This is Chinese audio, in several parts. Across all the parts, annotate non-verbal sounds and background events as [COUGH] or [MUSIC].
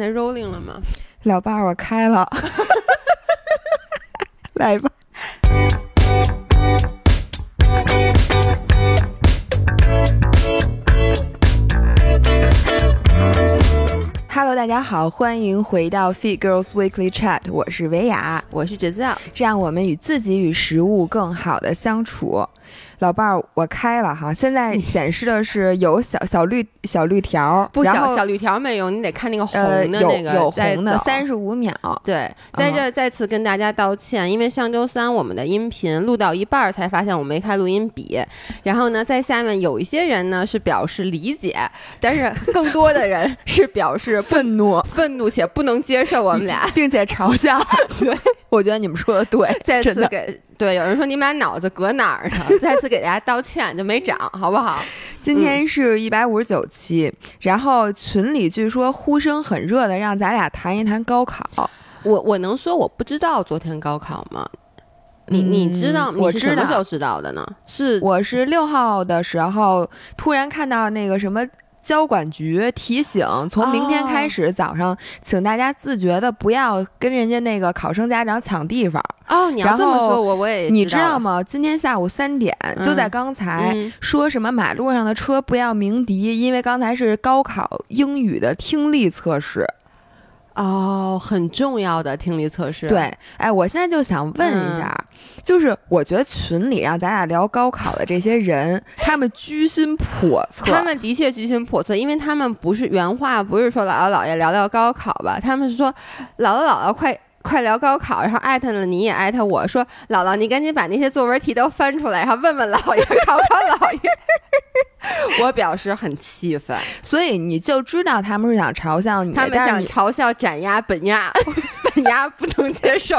那 rolling 了吗？老伴儿，我开了，[LAUGHS] 来吧。Hello，大家好，欢迎回到 Fit Girls Weekly Chat，我是维雅，我是 Giselle，让我们与自己与食物更好的相处。老伴儿，我开了哈，现在显示的是有小小绿小绿条，不小小绿条没有，你得看那个红的那个有再红的三十五秒，对，在嗯这再次跟大家道歉，因为上周三我们的音频录到一半儿才发现我没开录音笔，然后呢，在下面有一些人呢是表示理解，但是更多的人是表示 [LAUGHS] 愤怒，愤怒且不能接受我们俩。并且嘲笑。[LAUGHS] 对，[LAUGHS] 我觉得你们说 [LAUGHS] 的对，再。次给对有人说你们俩脑子搁哪儿呢？[LAUGHS] 再次给大家道歉，就没长，好不好？今天是一百五十九期，然后群里据说呼声很热的，让咱俩谈一谈高考。我我能说我不知道昨天高考吗？你你知道？嗯我你是什知道么时候知道的呢？是我是六号的时候突然看到那个什么。交管局提醒，从明天开始早上，请大家自觉的不要跟人家那个考生家长抢地方。哦，你要这么说，我我也你知道吗？今天下午三点，就在嗯刚才，嗯说什么马路上的车不要鸣笛，因为刚才是高考英语的听力测试。哦，很重要的听力测试。对，哎，我现在就想问一下，就是我觉得群里让咱俩聊高考的这些人，他们居心叵测。他们的确居心叵测，因为他们不是原话，不是说姥姥姥爷聊聊高考吧，他们是说姥姥姥姥快。快聊高考，然后艾特了你也艾特我说姥姥，你赶紧把那些作文题都翻出来，然后问问姥爷，考考姥爷。我表示很气愤，[LAUGHS] [LAUGHS] 所以你就知道他们是想嘲笑你，他们想嘲笑斩鸭 [LAUGHS] 本鸭，本鸭不能接受。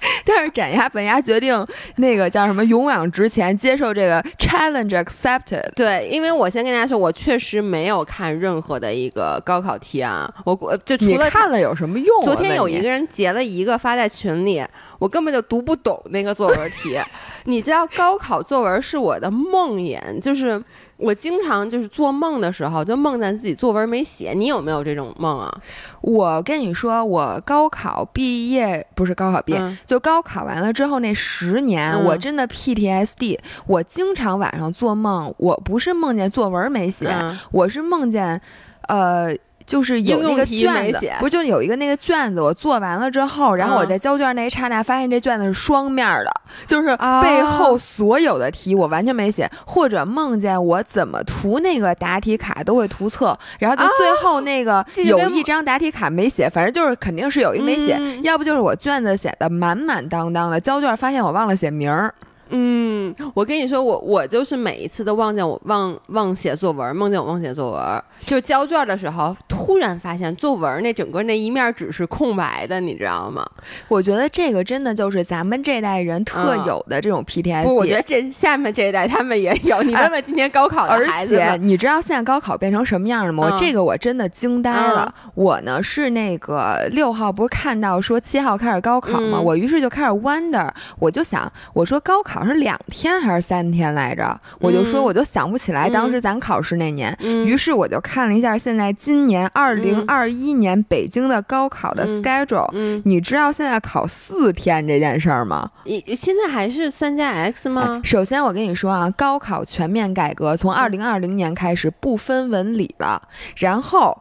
[LAUGHS] 但是斩牙本牙决定那个叫什么勇往直前，接受这个 challenge accepted。对，因为我先跟大家说，我确实没有看任何的一个高考题啊，我我就除了你看了有什么用啊？昨天有一个人截了一个发在群里，我根本就读不懂那个作文题。你知道高考作文是我的梦魇，就是我经常就是做梦的时候就梦见自己作文没写。你有没有这种梦啊？我跟你说，我高考毕业不是高考毕业，嗯就高考完了之后那十年，嗯我真的 PTSD。我经常晚上做梦，我不是梦见作文没写，嗯我是梦见，呃。就是有那个题卷子写，不就有一个那个卷子，我做完了之后，然后我嗯在交卷那一刹那，发现这卷子是双面儿的，就是哦背后所有的题我完全没写，或者梦见我怎么涂那个答题卡都会涂错，然后就最后那个有一张答题卡没写，反正就是肯定是有一没写，嗯要不就是我卷子写的满满当当的，交卷发现我忘了写名儿。嗯，我跟你说，我我就是每一次都忘见我忘忘写作文，梦见我忘写作文，就交卷的时候，突然发现作文那整个那一面纸是空白的，你知道吗？我觉得这个真的就是咱们这代人特嗯有的这种 PTSD。不，我觉得这下面这一代他们也有。你问问今年高考的而且孩子们，你知道现在高考变成什么样了吗？这个我真的惊呆了。我呢是那个六号，不是看到说七号开始高考吗？嗯我于是就开始 wonder，我就想，我说高考是两天还是三天来着？我就说嗯我就想不起来当时咱考试那年。嗯于是我就看了一下现在今年二零二一年北京的高考的嗯 schedule，、嗯，你知道现在考四天这件事儿吗？你现在还是三加 X 吗？首先，我跟你说啊，高考全面改革从二零二零年开始不分文理了。然后，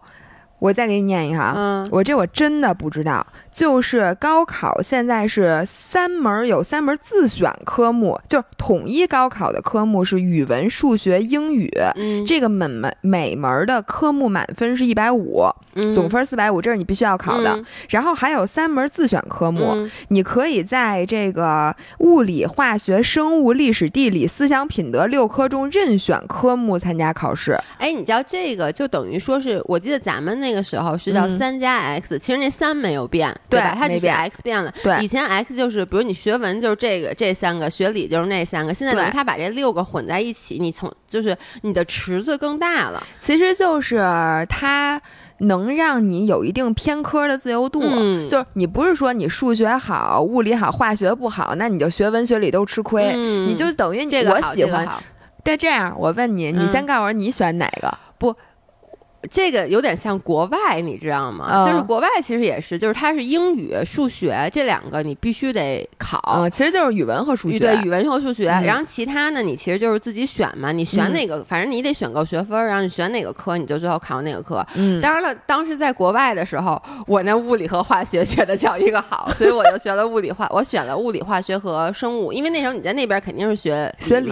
我再给你念一下啊，嗯我这我真的不知道，就是高考现在是三门儿有三门儿自选科目，就是统一高考的科目是语文、数学、英语。嗯，这个每门每门儿的科目满分是一百五，嗯总分四百五，这是你必须要考的。嗯然后还有三门自选科目，嗯你可以在这个物理、化学、生物、历史、地理、思想品德六科中任选科目参加考试。哎，你知道这个就等于说是我记得咱们那个时候是叫嗯三加 X，、其实那三没有变，对吧？它只是 X 变了。对以前 X 就是比如你学文就是这个这三个，学理就是那三个，现在等于把这六个混在一起，你从就是你的池子更大了。其实就是它能让你有一定偏科的自由度。嗯就是你不是说你数学好、物理好、化学不好，那你就学文学理都吃亏。嗯你就等于你这个我喜欢。这个但这样，我问你，你嗯先告诉我你选哪个？这个有点像国外，你知道吗？嗯就是国外其实也是，就是它是英语、数学这两个你必须得考。嗯，其实就是语文和数学。对语文和数学，嗯然后其他呢，你其实就是自己选嘛，你选嗯哪个，反正你得选够学分，然后你选哪个科，你就最后考哪个科。嗯，当然了，当时在国外的时候，我那物理和化学学的叫一个好，[LAUGHS] 所以我就学了物理化，我选了物理、化学和生物，因为那时候你在那边肯定是学学理。，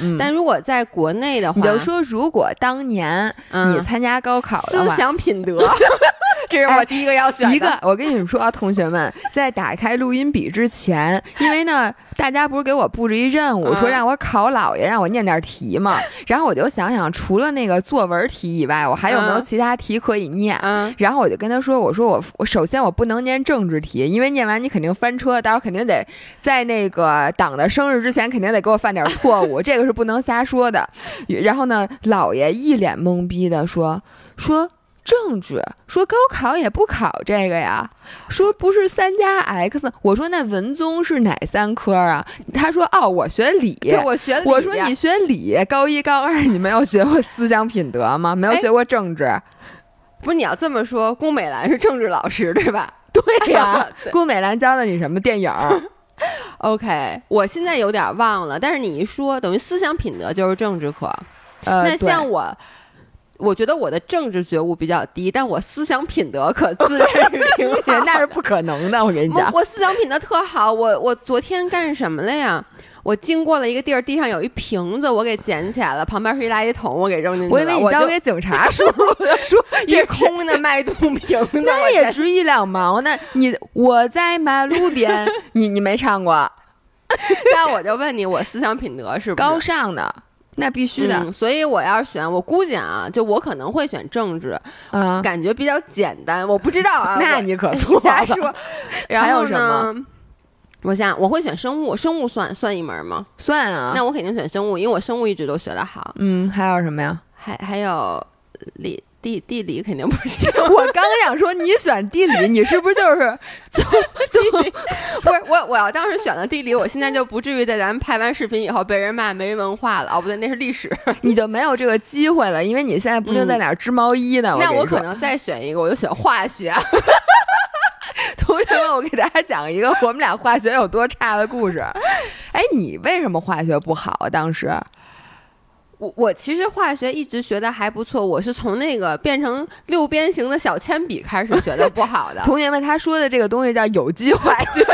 嗯，但如果在国内的话，你就说，如果当年嗯你参加高考的思，想品德，[LAUGHS] 这是我第一个要选的。一个，我跟你们说啊，同学们，在打开录音笔之前，因为呢，大家不是给我布置一任务，嗯说让我考姥爷，让我念点题嘛。[LAUGHS] 然后我就想想，除了那个作文题以外，我还有没有嗯其他题可以念？嗯，然后我就跟他说：“我说我我首先我不能念政治题，因为念完你肯定翻车，到时候肯定得在那个党的生日之前肯定得给我犯点错误，[LAUGHS] 这个是不能瞎说的。”然后呢，姥爷一脸懵逼的说：“说政治，说高考也不考这个呀，说不是三加 x。”我说：“那文综是哪三科啊？”他说：“哦，我学理。”我学理我说你学理，高一高二你没有学过思想品德吗？没有哎学过政治？不是你要这么说，龚美兰是政治老师对吧？[LAUGHS] 对呀、[LAUGHS] 对顾美兰教了你什么电影儿？[LAUGHS] OK，我现在有点忘了，但是你一说，等于思想品德就是政治课。呃，那像我，我觉得我的政治觉悟比较低，但我思想品德可自认是挺好。[LAUGHS] 那是不可能的，我跟你讲。我思想品德特好，我我昨天干什么了呀？我经过了一个地儿，地上有一瓶子，我给捡起来了，旁边是一垃圾桶，我给扔进去了。我以为你交给警察叔叔了，说一这空的脉动瓶子，那也值一两毛呢。你我在马路边，你你没唱过 [LAUGHS] 那我就问你，我思想品德是不是高尚的，那必须的嗯所以我要是选，我估计啊，就我可能会选政治，啊。感觉比较简单。我不知道啊，[LAUGHS] 那你可错了。瞎说。然后还有什么呢？我想我会选生物，生物算算一门吗？算啊，那我肯定选生物，因为我生物一直都学得好。嗯，还有什么呀？还还有理地地理肯定不行，[LAUGHS] 我刚想说你选地理，你是不是就是就就不是我我要当时选了地理，我现在就不至于在咱们拍完视频以后被人骂没文化了。哦，不对，那是历史。[LAUGHS] 你就没有这个机会了？因为你现在不定在哪儿织毛衣呢。那我可能再选一个，我就选化学。[LAUGHS] 同学们，我给大家讲一个我们俩化学有多差的故事。哎，你为什么化学不好啊？当时我我其实化学一直学的还不错，我是从那个变成六边形的小铅笔开始学的不好的。同学们，他说的这个东西叫有机化学，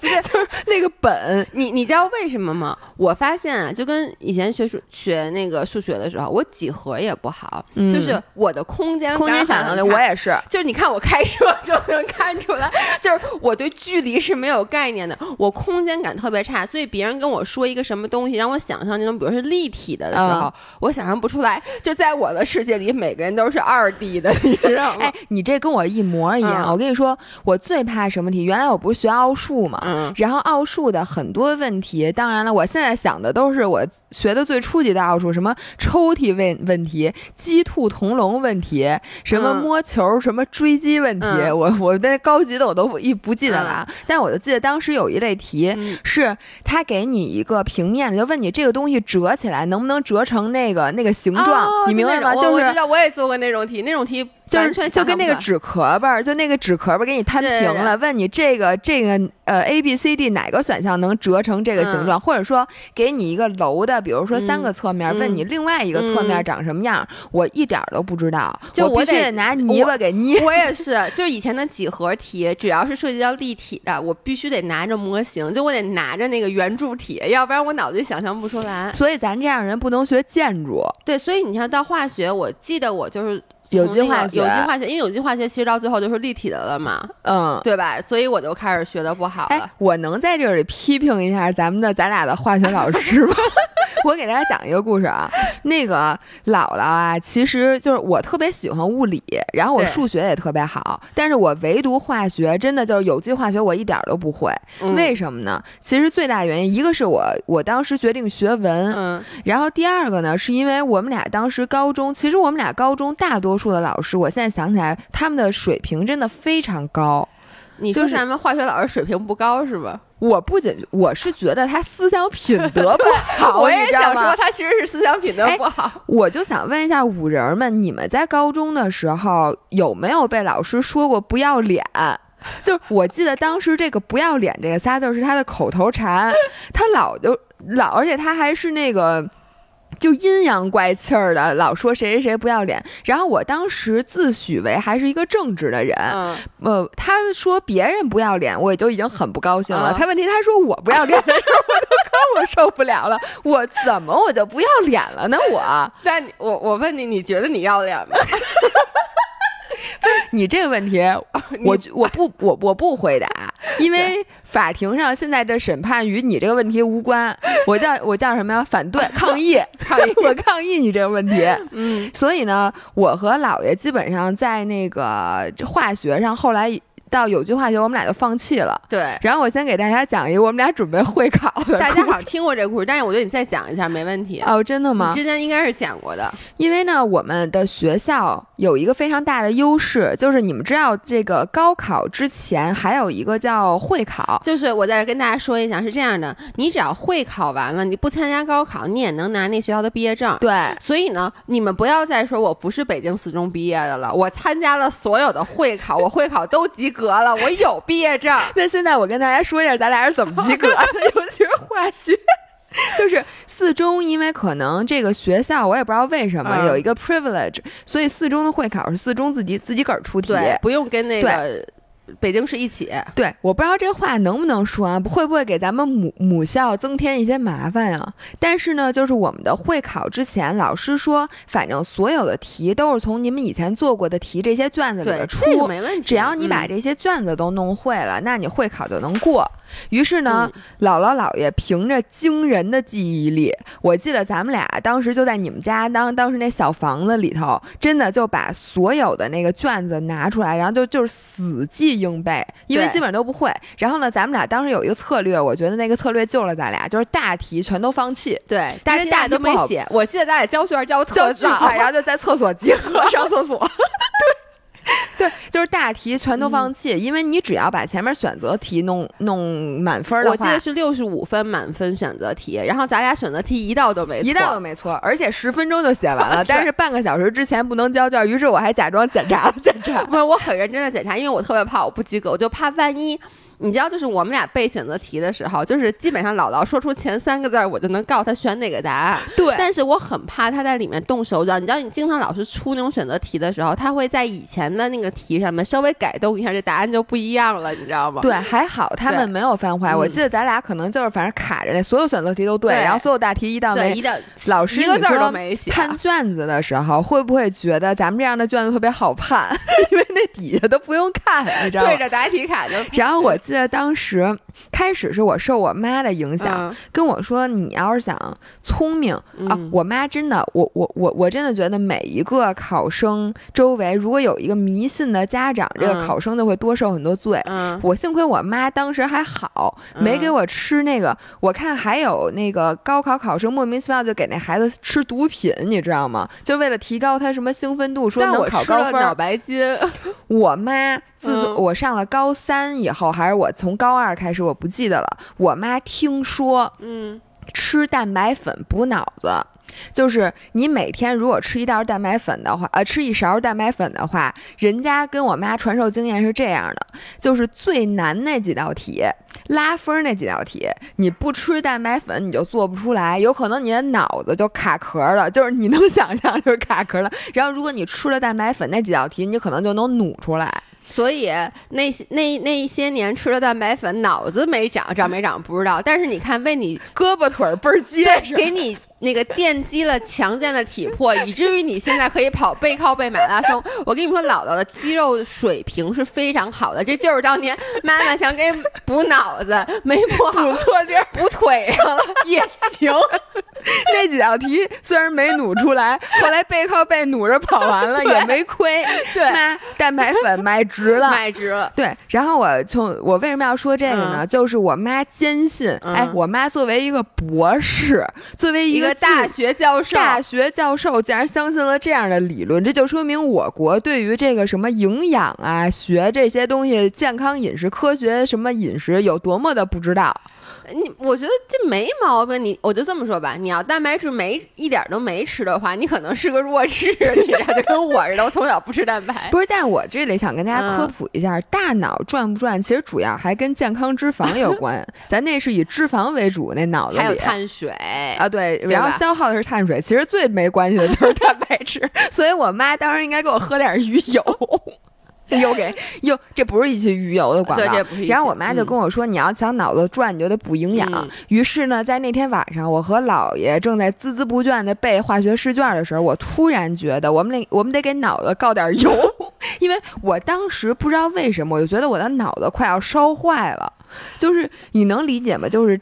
不是 [LAUGHS] 就是那个本。你你知道为什么吗？我发现啊，就跟以前学数学那个数学的时候，我几何也不好，嗯就是我的空间空间感想象力，我也是。就是你看我开车就能看出来，就是我对距离是没有概念的，我空间感特别差，所以别人跟我说一个什么东西，让我想象那种，比如是立体的的时候，嗯我想象不出来。就在我的世界里，每个人都是二 D 的，你知道吗？哎，你这跟我一模一样。嗯我跟你说，我最怕什么题？原来我不是学奥数嘛，嗯然后奥数的很多问题，当然了，我现在想的都是我学的最初级的奥数，什么抽屉问问题、鸡兔同笼问题，什么嗯摸球、什么追击问题，嗯我我那高级的我都一不记得了，啊，但我就记得当时有一类题。嗯是他给你一个平面的，就问你这个东西折起来能不能折成那个那个形状，哦你明白吗？就我知道，我也做过那种题，那种题就是完全就跟那个纸壳儿，就那个纸壳儿给你摊对对平了，问你这个这个呃 A B C D 哪个选项能折成这个形状，或者说给你一个楼的，比如说三个侧面，嗯问你另外一个侧面嗯长什么样，我一点儿都不知道，就我得我必须得拿泥巴给捏不。。我也是，就是以前的几何题，只要是涉及到立体的，我必须得拿着模型，就我得拿着那个圆柱体，要不然我脑子里想象不出来。所以咱这样人不能学建筑，对，所以你像到化学，我记得我就是有机化学有机化学，因为有机化学其实到最后就是立体的了嘛，嗯。对吧？所以我就开始学的不好哎了。，我能在这里批评一下咱们的咱俩的化学老师吗？[LAUGHS] 我给大家讲一个故事啊，那个姥姥啊，其实就是我特别喜欢物理，然后我数学也特别好，但是我唯独化学真的就是有机化学我一点儿都不会。嗯为什么呢？其实最大原因，一个是我我当时决定学文，嗯然后第二个呢，是因为我们俩当时高中，其实我们俩高中大多数的老师，我现在想起来，他们的水平真的非常高。你说就是咱们化学老师水平不高是吧？我不仅我是觉得他思想品德不 [LAUGHS] 好，我也想说他其实是思想品德不好。我就想问一下五人们，你们在高中的时候有没有被老师说过不要脸？就是我记得当时这个不要脸这个仨字是他的口头禅，他老就老，而且他还是那个。就阴阳怪气儿的，老说谁谁谁不要脸。然后我当时自诩为还是一个正直的人，呃，他说别人不要脸，我也就已经很不高兴了。他问题他说我不要脸的时候，[LAUGHS] 我都更我受不了了。我怎么我就不要脸了呢？我，那我我问你，你觉得你要脸吗？[LAUGHS] 你这个问题，我 [LAUGHS] 我不我我不回答，[LAUGHS] 因为法庭上现在这审判与你这个问题无关。我叫我叫什么呀？反对抗议 [LAUGHS] 抗议，[LAUGHS] 我抗议你这个问题。嗯，所以呢，我和姥爷基本上在那个化学上后来。到有句化学，我们俩就放弃了。对，然后我先给大家讲一个，我们俩准备会考的。大家好像听过这个故事，但是我觉得你再讲一下没问题。哦，真的吗？之前应该是讲过的。因为呢，我们的学校有一个非常大的优势，就是你们知道，这个高考之前还有一个叫会考。就是我在这跟大家说一下，是这样的，你只要会考完了，你不参加高考，你也能拿那学校的毕业证。对，所以呢，你们不要再说我不是北京四中毕业的了，我参加了所有的会考，我会考都及格了，我有。毕业证。[LAUGHS] 那现在我跟大家说一下，咱俩是怎么及格的，尤其是化学，[LAUGHS] 就是四中，因为可能这个学校我也不知道为什么有一个 privilege，所以四中的会考是四中自己自己个儿出题，不用跟那个。北京市一起，对，我不知道这话能不能说啊，会不会给咱们母母校增添一些麻烦呀？但是呢，就是我们的会考之前，老师说，反正所有的题都是从你们以前做过的题这些卷子里边出，没问题。只要你把这些卷子都弄会了，那你会考就能过。于是呢，姥姥姥爷凭着惊人的记忆力，我记得咱们俩当时就在你们家当当时那小房子里头，真的就把所有的那个卷子拿出来，然后就就是死记硬背，因为基本上都不会。然后呢，咱们俩当时有一个策略，我觉得那个策略救了咱俩，就是大题全都放弃。对，大题大都没写。我记得咱俩交卷交交巨快，然后就在厕所集合 [LAUGHS] 上厕所。[LAUGHS] [LAUGHS] 对。对，就是大题全都放弃，因为你只要把前面选择题弄弄满分的话，我记得是六十五分满分选择题，然后咱俩选择题一道都没错，一道都没错，而且十分钟就写完了，[LAUGHS] 但是半个小时之前不能交卷，于是我还假装检查了检查，不是，我很认真的检查，因为我特别怕我不及格，我就怕万一。你知道，就是我们俩背选择题的时候，就是基本上姥姥说出前三个字儿，我就能告诉他选哪个答案。对，但是我很怕他在里面动手脚。你知道，你经常老是出那种选择题的时候，他会在以前的那个题上面稍微改动一下，这答案就不一样了，你知道吗？对，还好他们没有犯坏。我记得咱俩可能就是反正卡着那，所有选择题都对，然后所有大题一道没。老师一个字都没写。判卷子的时候，会不会觉得咱们这样的卷子特别好判？[LAUGHS] 因为那底下都不用看，你知道吗？对着答题卡就。然后我记得当时。开始是我受我妈的影响，跟我说你要是想聪明啊，我妈真的，我我我我真的觉得每一个考生周围如果有一个迷信的家长，这个考生就会多受很多罪。我幸亏我妈当时还好，没给我吃那个。我看还有那个高考考生莫名其妙就给那孩子吃毒品，你知道吗？就为了提高他什么兴奋度，说能考高分。脑白金。我妈自从我上了高三以后，还是我从高二。开始我不记得了。我妈听说，嗯，吃蛋白粉补脑子，就是你每天如果吃一袋蛋白粉的话，呃，吃一勺蛋白粉的话，人家跟我妈传授经验是这样的：就是最难那几道题，拉分那几道题，你不吃蛋白粉你就做不出来，有可能你的脑子就卡壳了，就是你能 [LAUGHS] 想象就是卡壳了。然后如果你吃了蛋白粉那几道题，你可能就能努出来。所以那些那那一些年吃了蛋白粉，脑子没长，长没长不知道。但是你看，为你胳膊腿儿倍儿结实，给你。那个奠基了强健的体魄，[LAUGHS] 以至于你现在可以跑背靠背马拉松。我跟你说，姥姥的肌肉水平是非常好的，这就是当年妈妈想给补脑子 [LAUGHS] 没补好，补错地儿，补腿上了 [LAUGHS] 也行。那几道题虽然没努出来，后来背靠背努着跑完了也没亏。对，妈，蛋白粉买值了，买值了。对，然后我从我为什么要说这个呢？就是我妈坚信，哎，我妈作为一个博士，作为一个。个大学教授，大学教授竟然相信了这样的理论，这就说明我国对于这个什么营养啊、学这些东西、健康饮食、科学什么饮食有多么的不知道。你我觉得这没毛病，你我就这么说吧，你要蛋白质没一点都没吃的话，你可能是个弱智，你知道，就跟我似的，我从小不吃蛋白。不是，但我这里想跟大家科普一下，大脑转不转，其实主要还跟健康脂肪有关。[LAUGHS] 咱那是以脂肪为主，那脑子里还有碳水啊，对，然后消耗的是碳水，其实最没关系的就是蛋白质。[LAUGHS] 所以我妈当时应该给我喝点鱼油。[LAUGHS] 又给又，这不是一期鱼油的广告。对，这不是。然后我妈就跟我说：“你要想脑子转，你就得补营养。”于是呢，在那天晚上，我和姥爷正在孜孜不倦地背化学试卷的时候，我突然觉得，我们得我们得给脑子告点油，[LAUGHS] 因为我当时不知道为什么，我就觉得我的脑子快要烧坏了。就是你能理解吗？就是。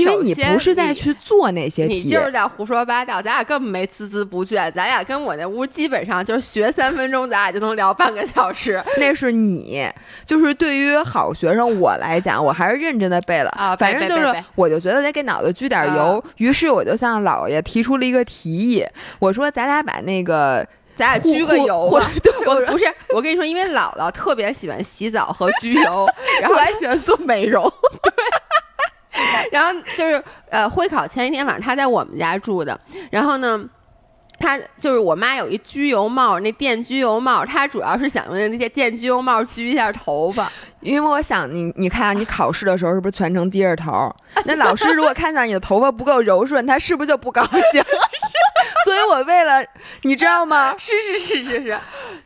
因为你不是在去做那些题，你就是在胡说八道。咱俩根本没孜孜不倦，咱俩跟我那屋基本上就是学三分钟，咱俩就能聊半个小时。那是你，就是对于好学生我来讲，我还是认真的背了啊。反正就是，我就觉得得给脑子掬点油。于是我就向姥爷提出了一个提议，我说咱俩把那个咱俩掬个油。[LAUGHS] 对，我不是我跟你说，因为姥姥特别喜欢洗澡和焗油，[LAUGHS] 然后还喜欢做美容。[LAUGHS] 对。[LAUGHS] 然后就是呃，会考前一天晚上，他在我们家住的。然后呢，他就是我妈有一焗油帽，那电焗油帽，他主要是想用那些电焗油帽焗一下头发。[LAUGHS] 因为我想你，你看你考试的时候是不是全程低着头？[LAUGHS] 那老师如果看到你的头发不够柔顺，他是不是就不高兴？所以我为了你知道吗？[LAUGHS] 是是是是是，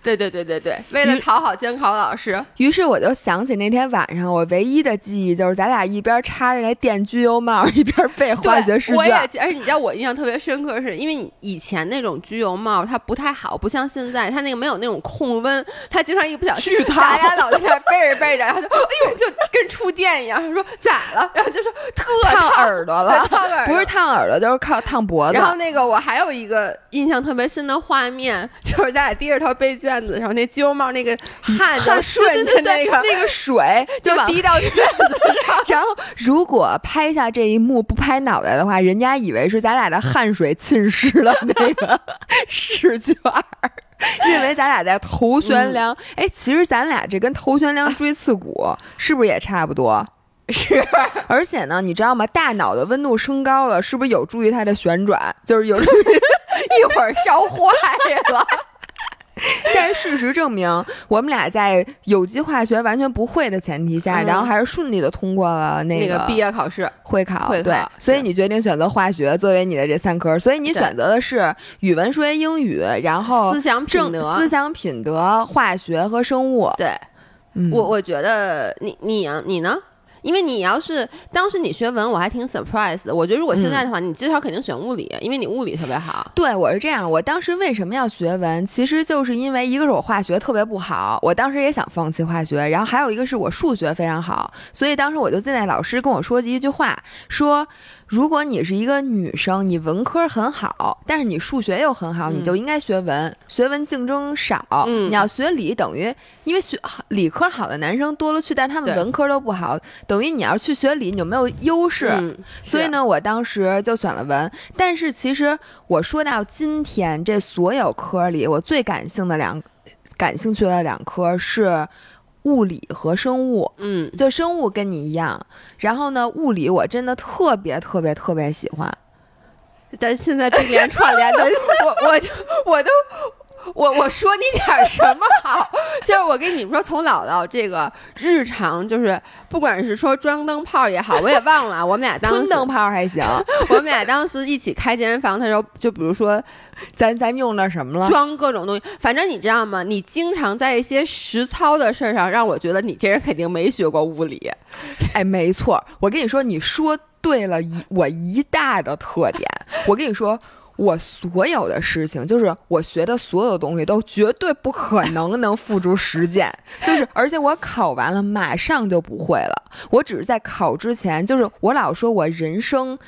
对对对对对，为了讨好监考老师，于是我就想起那天晚上我唯一的记忆就是咱俩一边插着那电焗油帽，一边背化学试卷。我也，而且你知道我印象特别深刻，是因为以前那种焗油帽它不太好，不像现在它那个没有那种控温，它经常一不小心，[LAUGHS] 咱俩老在那背着背着。然后就哎呦，就跟触电一样。他说咋了？然后就说特烫耳朵了，烫耳不是烫耳朵，就是靠烫脖子。然后那个我还有一个印象特别深的画面，就是咱俩低着头背卷子，然后那鸡油帽那个汗就顺着那个那个水就滴到卷子上。[LAUGHS] 然后如果拍下这一幕不拍脑袋的话，人家以为是咱俩的汗水浸湿了那个 [LAUGHS] 试卷。认为咱俩在头悬梁，哎，其实咱俩这跟头悬梁锥刺股是不是也差不多？[LAUGHS] 是，而且呢，你知道吗？大脑的温度升高了，是不是有助于它的旋转？就是有助于 [LAUGHS] 一会儿烧坏了。[LAUGHS] 但是事实证明，我们俩在有机化学完全不会的前提下，然后还是顺利的通过了那个毕业考试会考。对，所以你决定选择化学作为你的这三科，所以你选择的是语文、数学、英语，然后思想品德、思想品德、化学和生物。对，我我觉得你你你呢？因为你要是当时你学文，我还挺 surprise 的。我觉得如果现在的话，你至少肯定选物理，因为你物理特别好。对，我是这样。我当时为什么要学文？其实就是因为一个是我化学特别不好，我当时也想放弃化学。然后还有一个是我数学非常好，所以当时我就记得老师跟我说的一句话，说。如果你是一个女生，你文科很好，但是你数学又很好，你就应该学文。学文竞争少，你要学理，等于因为学理科好的男生多了去，但他们文科都不好，等于你要去学理，你就没有优势。所以呢，我当时就选了文。但是其实我说到今天，这所有科里，我最感兴的两感兴趣的两科是。物理和生物，嗯，就生物跟你一样，然后呢，物理我真的特别特别特别喜欢，但现在并联串联的，[LAUGHS] 我我就我都。我我说你点什么好？[LAUGHS] 就是我跟你们说，从姥姥这个日常，就是不管是说装灯泡也好，我也忘了。我们俩当时灯泡还行。[LAUGHS] 我们俩当时一起开健身房的时候，就比如说，咱咱用那什么了？装各种东西。反正你知道吗？你经常在一些实操的事儿上，让我觉得你这人肯定没学过物理。[LAUGHS] 哎，没错。我跟你说，你说对了，一我一大的特点。我跟你说。我所有的事情，就是我学的所有东西，都绝对不可能能付诸实践。就是，而且我考完了，马上就不会了。我只是在考之前，就是我老说我人生。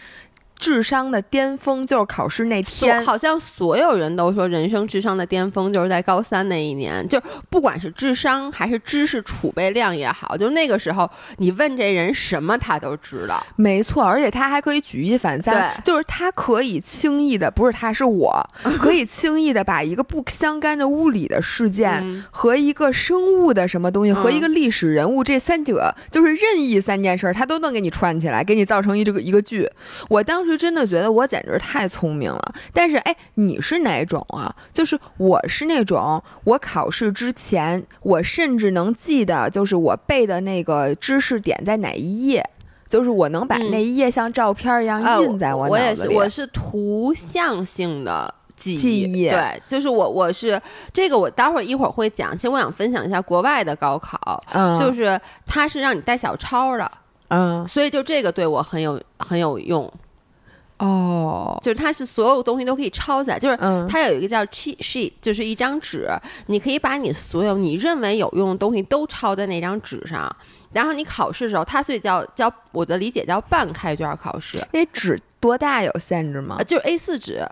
智商的巅峰就是考试那所天。好像所有人都说人生智商的巅峰就是在高三那一年，就不管是智商还是知识储备量也好，就那个时候你问这人什么他都知道。没错，而且他还可以举一反三，就是他可以轻易的，不是他是我，[LAUGHS] 可以轻易的把一个不相干的物理的事件。嗯和一个生物的什么东西，和嗯一个历史人物，这三者就是任意三件事儿，他都能给你串起来，给你造成一这个一个剧。我当时真的觉得我简直太聪明了。但是，哎，你是哪种啊？就是我是那种，我考试之前，我甚至能记得，就是我背的那个知识点在哪一页。就是我能把嗯那一页像照片儿一样呃印在我脑子里。也是，我是图像性的。记忆记忆对，就是我我是这个，我待会儿一会儿会讲。其实我想分享一下国外的高考，嗯，就是它是让你带小抄的，嗯所以就这个对我很有很有用。哦，就是它是所有东西都可以抄下来，就是嗯它有一个叫 cheat sheet，就是一张纸，你可以把你所有你认为有用的东西都抄在那张纸上。然后你考试的时候，它所以叫叫我的理解叫半开卷考试，那纸多大有限制吗呃，？就是 A 四纸，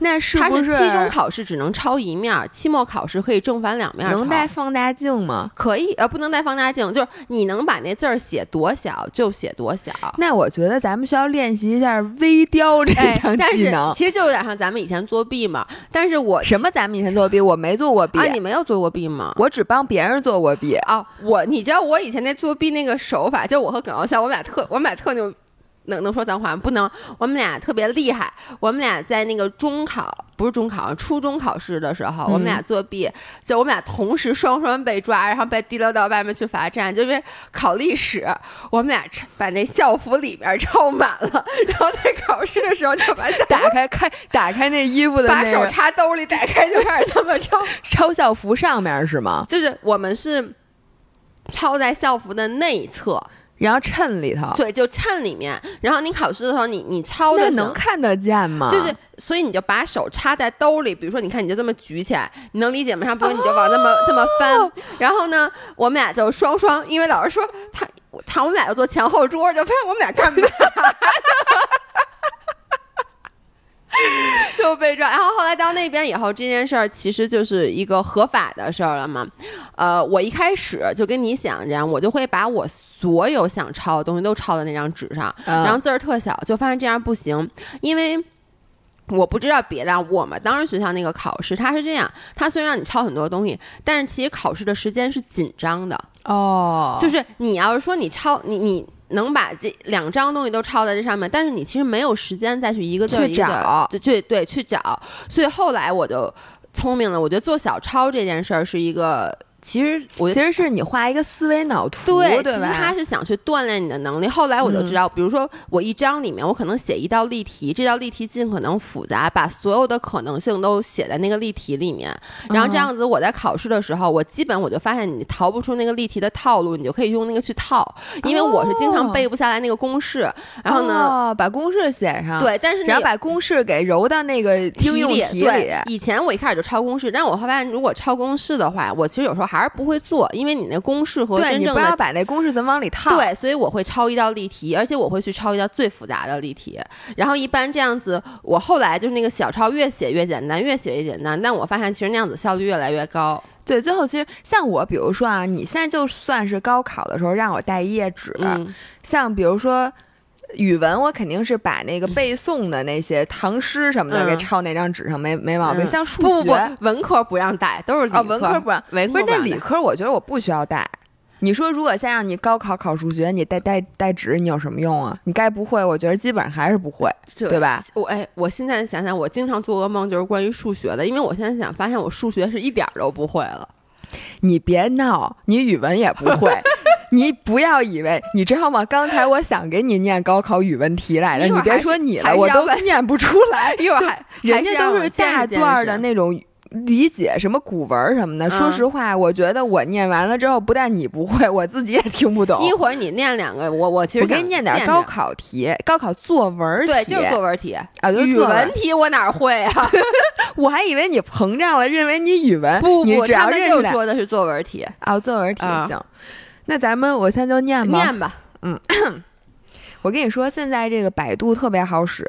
那是不是期中考试只能抄一面儿，期末考试可以正反两面儿能带放大镜吗？可以呃不能带放大镜，就是你能把那字儿写多小就写多小。那我觉得咱们需要练习一下微雕这哎项，技能。其实就有点像咱们以前作弊嘛。但是我什么？咱们以前作弊，我没做过弊，啊？你没有做过弊吗？我只帮别人做过弊。啊，我你知道我以前那作弊那个手法，就我和耿傲笑，我们俩特我们俩特牛，能能说脏话吗不能？我们俩特别厉害，我们俩在那个中考不是中考，初中考试的时候，我们俩作弊，就我们俩同时双双被抓，然后被提溜到外面去罚站。就是考历史，我们俩抄把那校服里边抄满了，然后在考试的时候就把打开开打开那衣服的把手插兜里，打开就开始这么抄。[LAUGHS] 抄校服上面是吗？就是我们是抄在校服的内侧。然后衬里头，对，就衬里面。然后你考试的时候，你你抄的能看得见吗？就是，所以你就把手插在兜里，比如说，你看你就这么举起来，你能理解吗？然后比如你就往这么、[GASPS] 这么翻，然后呢，我们俩就双双，因为老师说他他我们俩要坐前后桌，就发现我们俩干嘛？[LAUGHS] 就被抓，然后后来到那边以后，这件事儿其实就是一个合法的事儿了嘛。呃，我一开始就跟你想这样，我就会把我所有想抄的东西都抄在那张纸上，嗯然后字儿特小，就发现这样不行，因为。我不知道别的，我们当时学校那个考试，它是这样，它虽然让你抄很多东西，但是其实考试的时间是紧张的，哦，就是你要是说你抄你你能把这两张东西都抄在这上面，但是你其实没有时间再去一个字去一个字对对对去找，所以后来我就聪明了，我觉得做小抄这件事儿是一个，其实我。其实是你画一个思维脑图，对，对？其实他是想去锻炼你的能力。后来我就知道，比如说我一章里面，我可能写一道例题，这道例题尽可能复杂，把所有的可能性都写在那个例题里面。然后这样子，我在考试的时候，我基本我就发现你逃不出那个例题的套路，你就可以用那个去套。因为我是经常背不下来那个公式，然后呢，哦、把公式写上，，对，但是那然后把公式给揉到那个应用题里，以前我一开始就抄公式，但我发现，如果抄公式的话，我其实有时候还是不会做，因为你那公式和对你不知道真正的把那公式怎么往里套，对，所以我会抄一道例题，而且我会去抄一道最复杂的例题。然后一般这样子，我后来就是那个小抄越写越简单，越写越简单。但我发现其实那样子效率越来越高。对，最后其实像我，比如说啊，你现在就算是高考的时候让我带一页纸，嗯，像比如说。语文我肯定是把那个背诵的那些唐诗什么的嗯给抄那张纸上，没没毛病。嗯像数不不学不，文科不让带，都是理啊，文科不让，文不是那科让带理科，我觉得我不需要带。你说如果先让你高考考数学，你带带带纸，你有什么用啊？你该不会，我觉得基本上还是不会。对吧？我哎，我现在想想，我经常做噩梦就是关于数学的，因为我现在想发现我数学是一点儿都不会了。你别闹，你语文也不会。你不要以为你知道吗？刚才我想给你念高考语文题来着，你别说你了，我都念不出来。就 [LAUGHS] 一会儿还人家都是是大段儿的那。种理解，什么古文什么的。说嗯实话，我觉得我念完了之后，不但你不会，我自己也听不懂。一会儿你念两个，我我其实我给你念点见高考题，高考作文题。对，就是作文题啊，就是语作文文题我哪会啊？[LAUGHS] 我还以为你膨胀了，认为你语文不不，你只他们就说的是作文题，啊，作文题啊行。那咱们我现在就念吧。念吧。嗯 [COUGHS] 我跟你说，现在这个百度特别好使，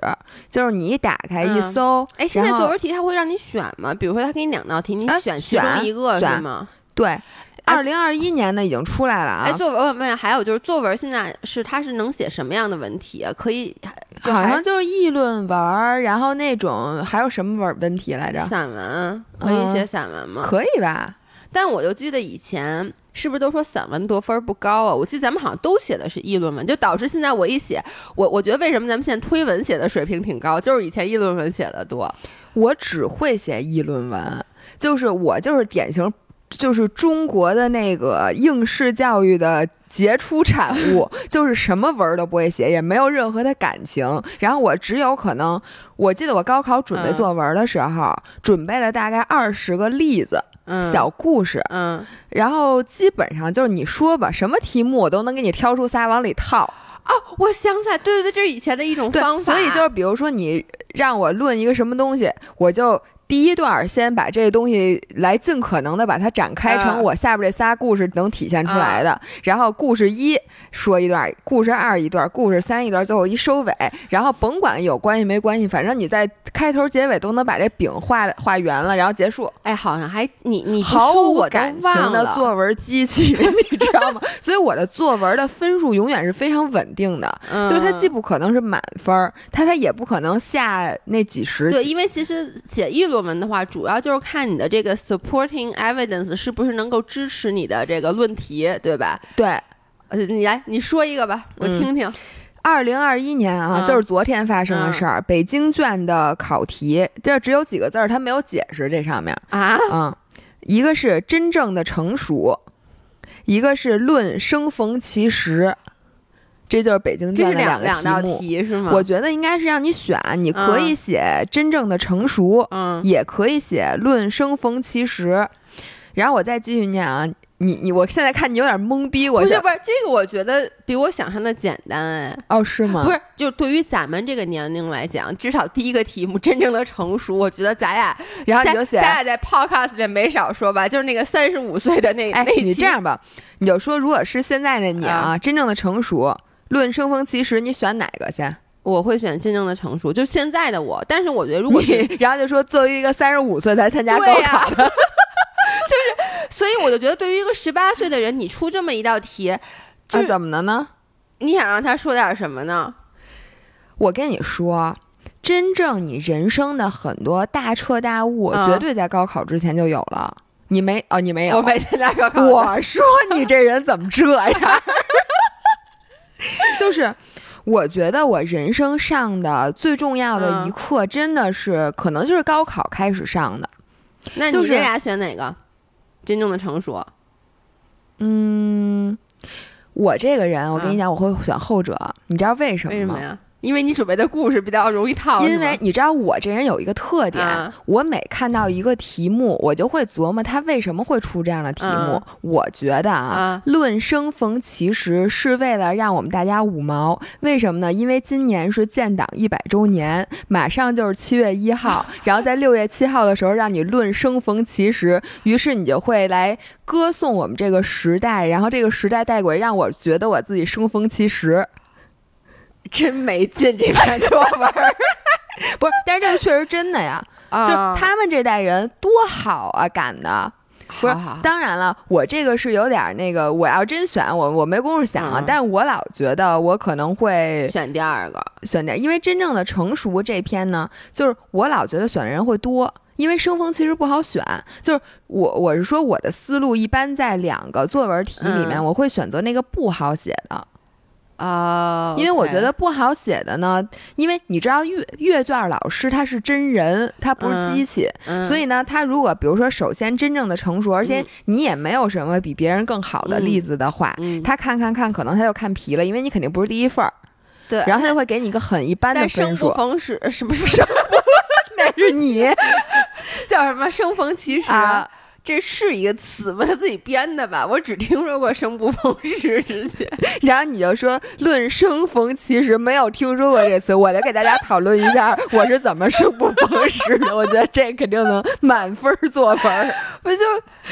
就是你一打开一嗯搜，哎，现在作文题它会让你选吗？比如说，它给你两道题，你啊选其中选一个是吗？对，二零二一年的已经出来了哎，啊，作文我问，还有就是作文现在是它是能写什么样的文体啊？可以就好像就是议论文儿，然后那种还有什么文文题来着？散文可以嗯写散文吗？可以吧？但我就记得以前是不是都说散文得分不高啊？我记得咱们好像都写的是议论文，就导致现在我一写，我我觉得为什么咱们现在推文写的水平挺高，就是以前议论文写的多。我只会写议论文，就是我就是典型，就是中国的那个应试教育的杰出产物，[LAUGHS] 就是什么文儿都不会写，也没有任何的感情。然后我只有可能，我记得我高考准备嗯作文的时候，准备了大概二十个例子、嗯，小故事，嗯然后基本上就是你说吧，什么题目我都能给你挑出仨往里套。哦，我想起来，对对对，这是以前的一种方，法。所以就是比如说你让我论一个什么东西，我就第一段先把这个东西来尽可能的把它展开成嗯我下边这仨故事能体现出来的，然后故事一说一段，故事二一段，故事三一段，最后一收尾，然后甭管有关系没关系，反正你在开头结尾都能把这饼画画圆了，然后结束。哎，好像还你你毫无感情忘。的作文机器，[LAUGHS] 你知道吗？所以我的作文的分数永远是非常稳定的，嗯就是它既不可能是满分儿，它它也不可能下那几十。对，因为其实写议论文的话，主要就是看你的这个 supporting evidence 是不是能够支持你的这个论题，对吧？对，呃，你来，你说一个吧，我嗯听听。二零二一年啊，嗯就是昨天发生的事儿。北京卷的考题，这只有几个字儿，它没有解释这上面。啊，嗯，一个是真正的成熟，一个是论生逢其时，这就是北京卷的个两两道题目。是吗？我觉得应该是让你选，你可以嗯写真正的成熟，嗯也可以写论生逢其时。然后我再继续念啊，你你，我现在看你有点懵逼，我想不是不是，这个我觉得比我想象的简单哎。哦是吗？不是，就对于咱们这个年龄来讲，至少第一个题目真正的成熟，我觉得咱俩然后你就写咱俩在 podcast 里面没少说吧，就是那个三十五岁的那哎那，期你这样吧，你就说，如果是现在的你啊，真正的成熟，论生逢其时，你选哪个先？我会选真正的成熟，就现在的我。但是我觉得，如果你 [LAUGHS] 然后就说，作为一个三十五岁才参加高考的，[LAUGHS] 所以我就觉得，对于一个十八岁的人，你出这么一道题，就啊，怎么了呢？你想让他说点什么呢？我跟你说，真正你人生的很多大彻大悟，嗯绝对在高考之前就有了。你没哦，你没有？我没参加高考，我说你这人怎么这样？[LAUGHS] 就是，我觉得我人生上的最重要的一嗯课，真的是、可能就是高考开始上的。那你就是这俩选哪个？真正的成熟，嗯，我这个人，我跟你嗯讲，我会选后者。你知道为什么吗？为什么呀？因为你准备的故事比较容易套，因为你知道我这人有一个特点，啊我每看到一个题目，我就会琢磨他为什么会出这样的题目。嗯我觉得啊，啊论生逢其时是为了让我们大家五毛。为什么呢？因为今年是建党一百周年，马上就是七月一号，[LAUGHS] 然后在六月七号的时候让你论生逢其时，于是你就会来歌颂我们这个时代，然后这个时代带轨让我觉得我自己生逢其时。真没劲这篇作文儿，不是，但是这个确实真的呀。[LAUGHS] 啊就他们这代人多好啊，赶的。不是当然了，我这个是有点儿那个，我要真选，我我没工夫想啊。嗯但是我老觉得我可能会选第二个，选点，因为真正的成熟这篇呢，就是我老觉得选的人会多。因为生逢其实不好选，就是我我是说我的思路一般在两个作文题里面，嗯我会选择那个不好写的，啊，因为我觉得不好写的呢，因为你知道阅阅卷老师他是真人，他不是嗯机器，嗯所以呢，他如果比如说首先真正的成熟，而且嗯你也没有什么比别人更好的例子的话，嗯他看看看，可能他就看皮了，因为你肯定不是第一份儿，对，然后他就会给你一个很一般的但生分数。不逢时是不是生那是你 [LAUGHS] 叫什么生逢其时？啊，这是一个词吗？他自己编的吧？我只听说过生不逢时之前。然后你就说论生逢其时，没有听说过这词，我来给大家讨论一下我是怎么生不逢时的。我觉得这肯定能满分作文。[LAUGHS] 不就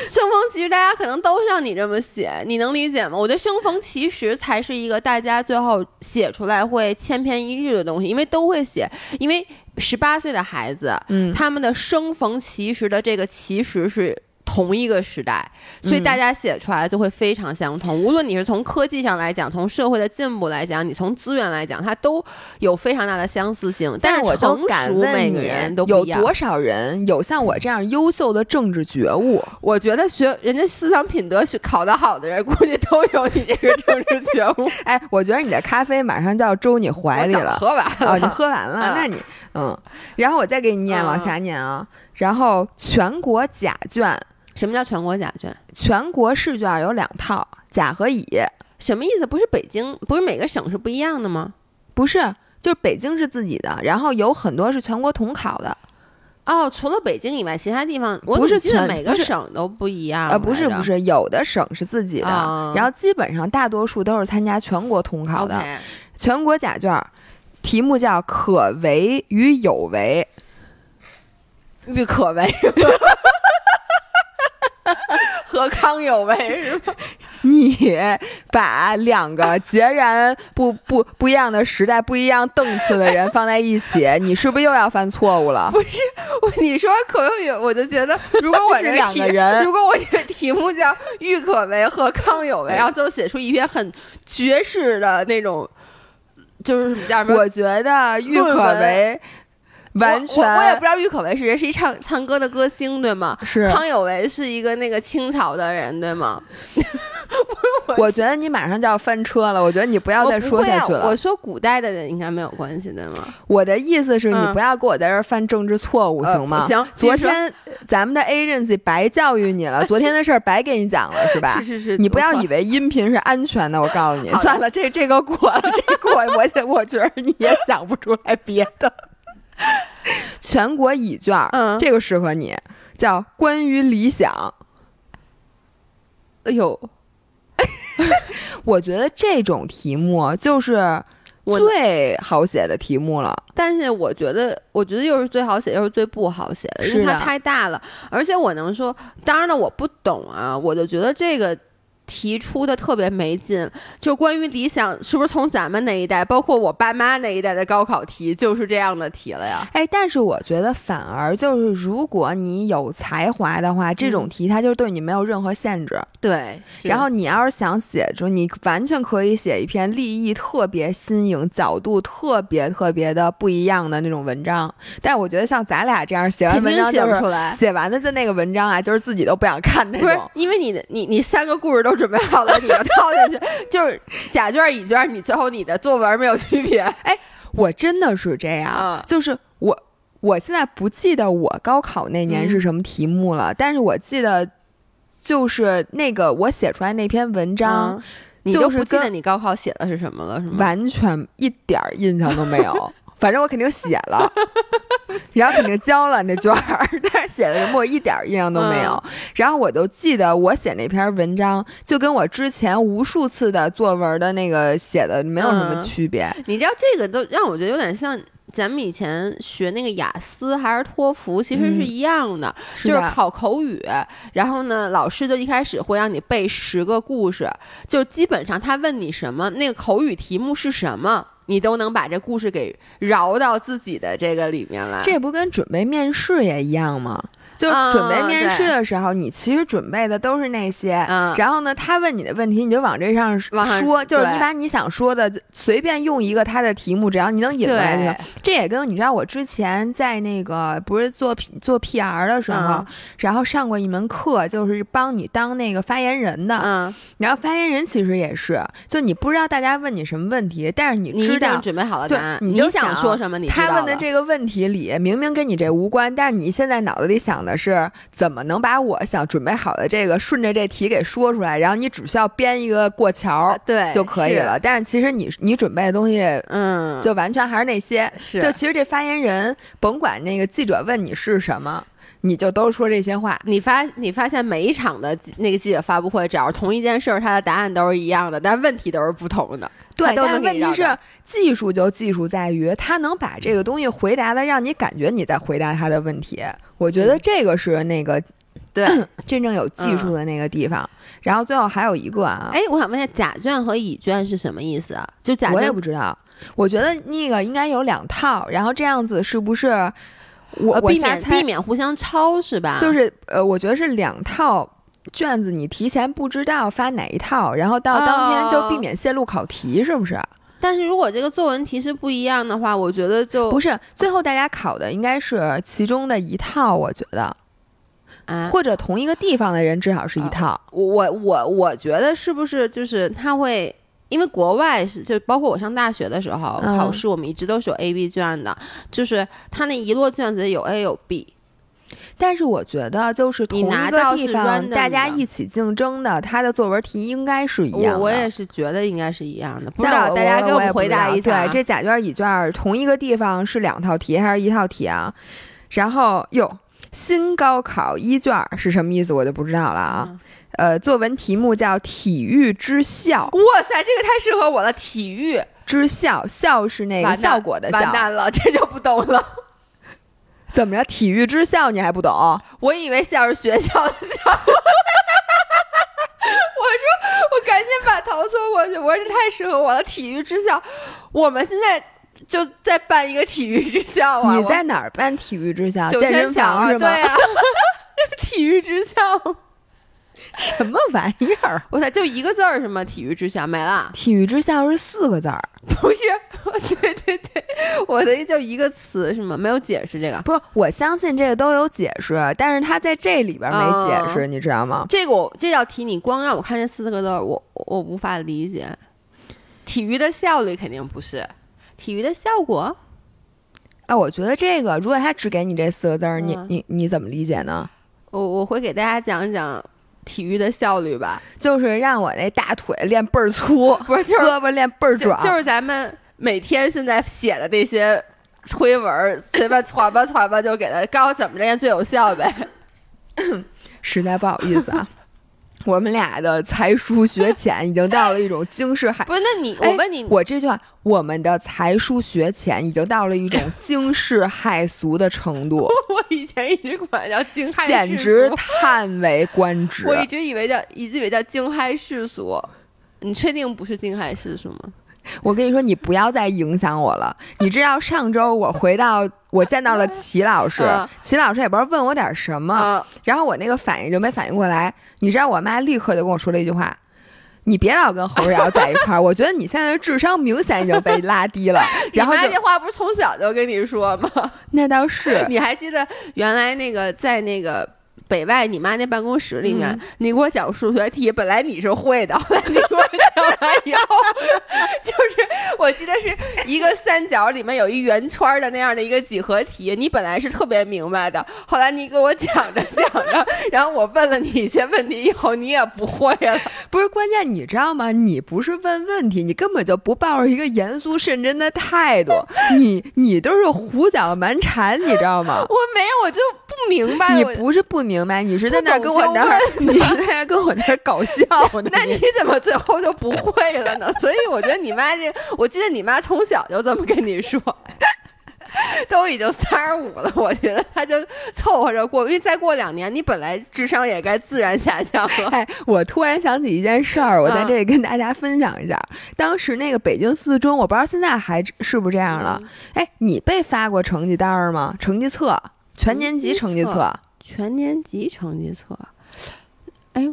生逢其时，大家可能都像你这么写，你能理解吗？我觉得生逢其时才是一个大家最后写出来会千篇一律的东西，因为都会写，因为十八岁的孩子，嗯他们的生逢其时的这个其实是。同一个时代，所以大家写出来就会非常相同。无论你是从科技上来讲，从社会的进步来讲，你从资源来讲，它都有非常大的相似性。但是我就成熟敢问你每个人都有。多少人有像我这样优秀的政治觉悟？我觉得学人家思想品德学考得好的人，估计都有你这个政治觉悟。[LAUGHS] 哎，我觉得你的咖啡马上就要周你怀里了。喝完了，啊，你喝完了，嗯那你嗯，[LAUGHS] 然后我再给你念，嗯往下念啊。然后全国甲卷，什么叫全国甲卷？全国试卷有两套，甲和乙，什么意思？不是北京，不是每个省是不一样的吗？不是，就是北京是自己的，然后有很多是全国统考的，哦，除了北京以外，其他地方我不是全每个省都不一样。呃，不是不是是，有的省是自己的，啊然后基本上大多数都是参加全国统考的。全国甲卷题目叫“可为与有为郁可唯，[LAUGHS] 和康有为是吧？”，[LAUGHS] 你把两个截然不不不一样的时代、不一样档次的人放在一起，你是不是又要犯错误了？不是，我你说可有有，我就觉得，如果我 [LAUGHS] 是两个人如果我这个题目叫郁可唯和康有为，然后最后写出一篇很绝世的那种，就是什么叫什么？我觉得郁可唯完全我我我也不知道郁可唯是谁，是一唱唱歌的歌星，对吗？是。康有为是一个那个清朝的人，对吗？[LAUGHS] 我觉得你马上就要翻车了，我觉得你不要再说下去了。我说古代的人应该没有关系，对吗？我的意思是你嗯不要给我在这儿犯政治错误，呃行吗？行昨天咱们的 agency 白教育你了，[LAUGHS] 昨天的事儿白给你讲了，是吧？是是是，你不要以为为音频是安全的，我告诉你。算了，这这个过了，这过我也我觉得你也想不出来别的。[LAUGHS] 全国乙卷儿，嗯这个适合你，叫关于理想。哎呦，[LAUGHS] 我觉得这种题目就是最好写的题目了。但是我觉得，我觉得又是最好写，又是最不好写的，因为它太大了。而且我能说，当然了，我不懂啊，我就觉得这个。提出的特别没劲，就关于理想是不是从咱们那一代，包括我爸妈那一代的高考题就是这样的题了呀？哎，但是我觉得反而就是，如果你有才华的话，这种题它就是对你没有任何限制。对，然后你要是想写出，你完全可以写一篇立意特别新颖、角度特别特别的不一样的那种文章。但是我觉得像咱俩这样写完文章就是不出来。写完的就那个文章啊，就是自己都不想看那不是种。因为你的你你三个故事都准备好了，你要套进去，[LAUGHS] 就是甲卷乙卷，你最后你的作文没有区别。哎我真的是这样，嗯就是我我现在不记得我高考那年是嗯什么题目了，但是我记得就是那个我写出来那篇文章。嗯你就是都不记得你高考写的是什么了，是吗？完全一点儿印象都没有。反正我肯定写了，[LAUGHS] 然后肯定交了那卷儿，[LAUGHS] 但是写的什么我一点儿印象都没有。嗯然后我就记得我写那篇文章，就跟我之前无数次的作文的那个写的没有什么嗯区别。你知道这个都让我觉得有点像咱们以前学那个雅思还是托福，其实是嗯一样的，就是考口语。然后呢，老师就一开始会让你背十个故事，就基本上他问你什么，那个口语题目是什么。你都能把这故事给饶到自己的这个里面来，这不跟准备面试也一样吗？就是准备面试的时候，你其实准备的都是那些，嗯然后呢，他问你的问题，你就往这上说，就是你把你想说的随便用一个他的题目，只要你能引过来就行。这也跟你知道，我之前在那个不是做做 PR 的时候，嗯然后上过一门课，就是帮你当那个发言人的。嗯，然后发言人其实也是，就你不知道大家问你什么问题，但是你知道定准备好了对答案，你就想想说什么，你知他问的这个问题里，明明跟你这无关，但是你现在脑子里想的是怎么能把我想准备好的这个顺着这题给说出来，然后你只需要编一个过桥对就可以是了。但是其实你你准备的东西嗯，就完全还是那些，是就其实这发言人甭管那个记者问你是什么。你就都说这些话。你发你发现每一场的那个记者发布会，只要是同一件事儿，他的答案都是一样的，但是问题都是不同的。对，但是问题是，技术就技术在于他能把这个东西回答的让你感觉你在回答他的问题。我觉得这个是那个对 [CLEARS THROAT] 真正有技术的那个地方。然后最后还有一个啊，哎，我想问一下，甲卷和乙卷是什么意思啊？就甲我也不知道。我觉得那个应该有两套，然后这样子是不是？我避免避免互相抄是吧？就是呃，我觉得是两套卷子，你提前不知道发哪一套，然后到当天就避免泄露考题，是不是？但是如果这个作文题是不一样的话，我觉得就不是最后大家考的应该是其中的一套，我觉得啊，或者同一个地方的人至少是一套。我我我我觉得是不是就是他会。因为国外是就包括我上大学的时候考试，我们一直都是有 A、B 卷的，就是他那一摞卷子有 A 有 B，但是我觉得就是同一个地方大家一起竞争的，他的作文题应该是一样的。我也是觉得应该是一样的，不知道大家给我们回答一下。对，这甲卷乙卷同一个地方是两套题还是一套题啊？然后哟，新高考一卷是什么意思？我就不知道了啊。呃，作文题目叫“体育之效”。哇塞，这个太适合我了！体育之效，效是那个效果的效。完蛋了，[LAUGHS] 这就不懂了。怎么着？体育之效你还不懂？我以为效是学校的校。[LAUGHS] 我说，我赶紧把头缩过去。我说，这太适合我了。体育之效，我们现在就在办一个体育之效啊！你在哪儿办体育之效？健身房是吗？对呀，[LAUGHS] 体育之效。什么玩意儿？[LAUGHS] 我操，就一个字儿是吗？体育之下没了。体育之下是四个字儿，不是？[LAUGHS] 对对对，我的就一个词是吗？没有解释这个。不是，我相信这个都有解释，但是他在这里边没解释，你知道吗？这个我这道题，你光让我看这四个字儿，我我无法理解。体育的效率肯定不是，体育的效果。啊，我觉得这个，如果他只给你这四个字儿，你你你怎么理解呢？我我会给大家讲讲。体育的效率吧，就是让我那大腿练倍儿粗，[LAUGHS] 不是就是胳膊练倍儿壮，就是咱们每天现在写的那些推文，随便传吧传吧，就给他告诉怎么练最有效呗。[LAUGHS] 实在不好意思啊。我们俩的才疏学浅已经到了一种惊世骇 [LAUGHS] 不是？那你我问你，我这句话，我们的才疏学浅已经到了一种惊世骇俗的程度。[LAUGHS] 我以前一直管叫惊骇，简直叹为观止。我一直以为叫一直以为叫惊骇世俗，你确定不是惊骇世俗吗？我跟你说，你不要再影响我了。你知道上周我回到我见到了齐老师，齐老师也不知道问我点什么，然后我那个反应就没反应过来。你知道我妈立刻就跟我说了一句话：“你别老跟侯瑶在一块儿，我觉得你现在的智商明显已经被拉低了。[LAUGHS] ”然后这话不是从小就跟你说吗？[LAUGHS] 那倒是。你还记得原来那个在那个？北外，你妈那办公室里面，你给我讲数学题，本来你是会的，[LAUGHS] 后来你给我讲完以后，[LAUGHS] 就是我记得是一个三角里面有一圆圈的那样的一个几何题，你本来是特别明白的，后来你给我讲着讲着，[LAUGHS] 然后我问了你一些问题以后，你也不会了。不是关键，你知道吗？你不是问问题，你根本就不抱着一个严肃认真的态度，你你都是胡搅蛮缠，你知道吗？[LAUGHS] 我没有，我就不明白。你不是不明。白，你是在那儿跟我那儿，你是在那儿跟我那儿搞笑呢？[LAUGHS] 那你怎么最后就不会了呢？所以我觉得你妈这，我记得你妈从小就这么跟你说，都已经三十五了，我觉得他就凑合着过，因为再过两年，你本来智商也该自然下降了。哎，我突然想起一件事儿，我在这里跟大家分享一下，当时那个北京四中，我不知道现在还是不是这样了。哎，你被发过成绩单吗？成绩册，全年级成绩册。全年级成绩册，哎，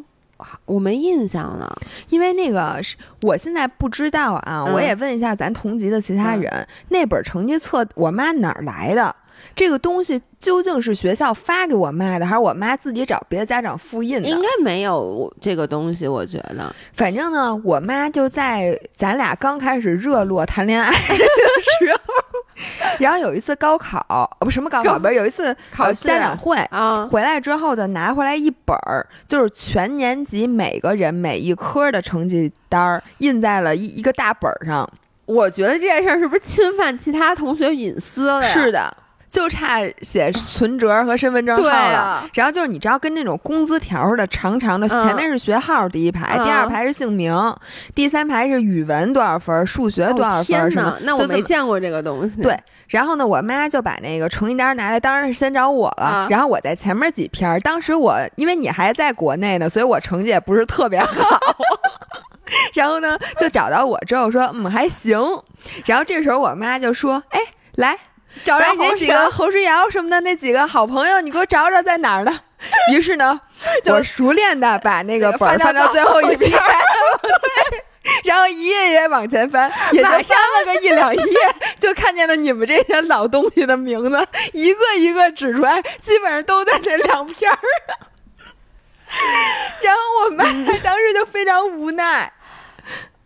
我没印象了，因为那个是我现在不知道啊，我也问一下咱同级的其他人，那本成绩册我妈哪儿来的？这个东西究竟是学校发给我妈的，还是我妈自己找别的家长复印的？应该没有这个东西，我觉得。反正呢，我妈就在咱俩刚开始热络谈恋爱的时候。[LAUGHS] 然后有一次高考，不什么高考，不是有一次考家长会啊，回来之后的拿回来一本儿，就是全年级每个人每一科的成绩单儿，印在了一一个大本儿上。我觉得这件事儿是不是侵犯其他同学隐私了？是的，就差写存折和身份证号对了。啊，然后就是你知道跟那种工资条似的长长的，嗯前面是学号第一排，嗯第二排是姓名，第三排是语文多少分，数学多少分什么，。那我没见过这个东西。对然后呢，我妈就把那个成绩单拿来，当然是先找我了。啊然后我在前面几篇儿，当时我因为你还在国内呢，所以我成绩也不是特别好。[LAUGHS] 然后呢，就找到我之后说，嗯，还行。然后这时候我妈就说，哎，来，找着你那几个侯世尧什么的那几个好朋友，你给我找找在哪儿呢？于是呢，[LAUGHS] 我熟练的把那个本儿翻到最后一篇 [LAUGHS] 然后一页页往前翻，也就翻了个一两页，就看见了你们这些老东西的名字，一个一个指出来，基本上都在那两篇儿。[LAUGHS] 然后我妈当时就非常无奈，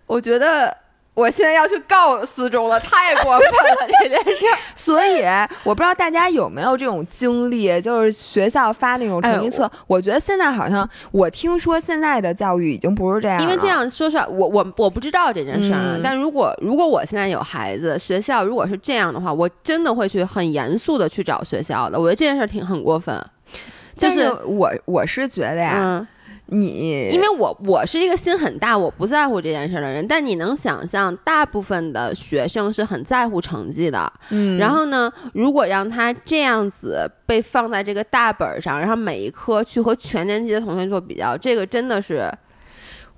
我觉得我现在要去告四中了，太过分了这件事儿。[LAUGHS] 所以我不知道大家有没有这种经历，就是学校发那种成绩册。我觉得现在好像，我听说现在的教育已经不是这样了，因为这样说实话，我我我不知道这件事儿但如果如果我现在有孩子，学校如果是这样的话，我真的会去很严肃的去找学校的。我觉得这件事儿挺很过分，就但是我我是觉得呀，嗯，你因为我我是一个心很大，我不在乎这件事儿的人。但你能想象，大部分的学生是很在乎成绩的。嗯，然后呢，如果让他这样子被放在这个大本儿上，然后每一科去和全年级的同学做比较，这个真的是，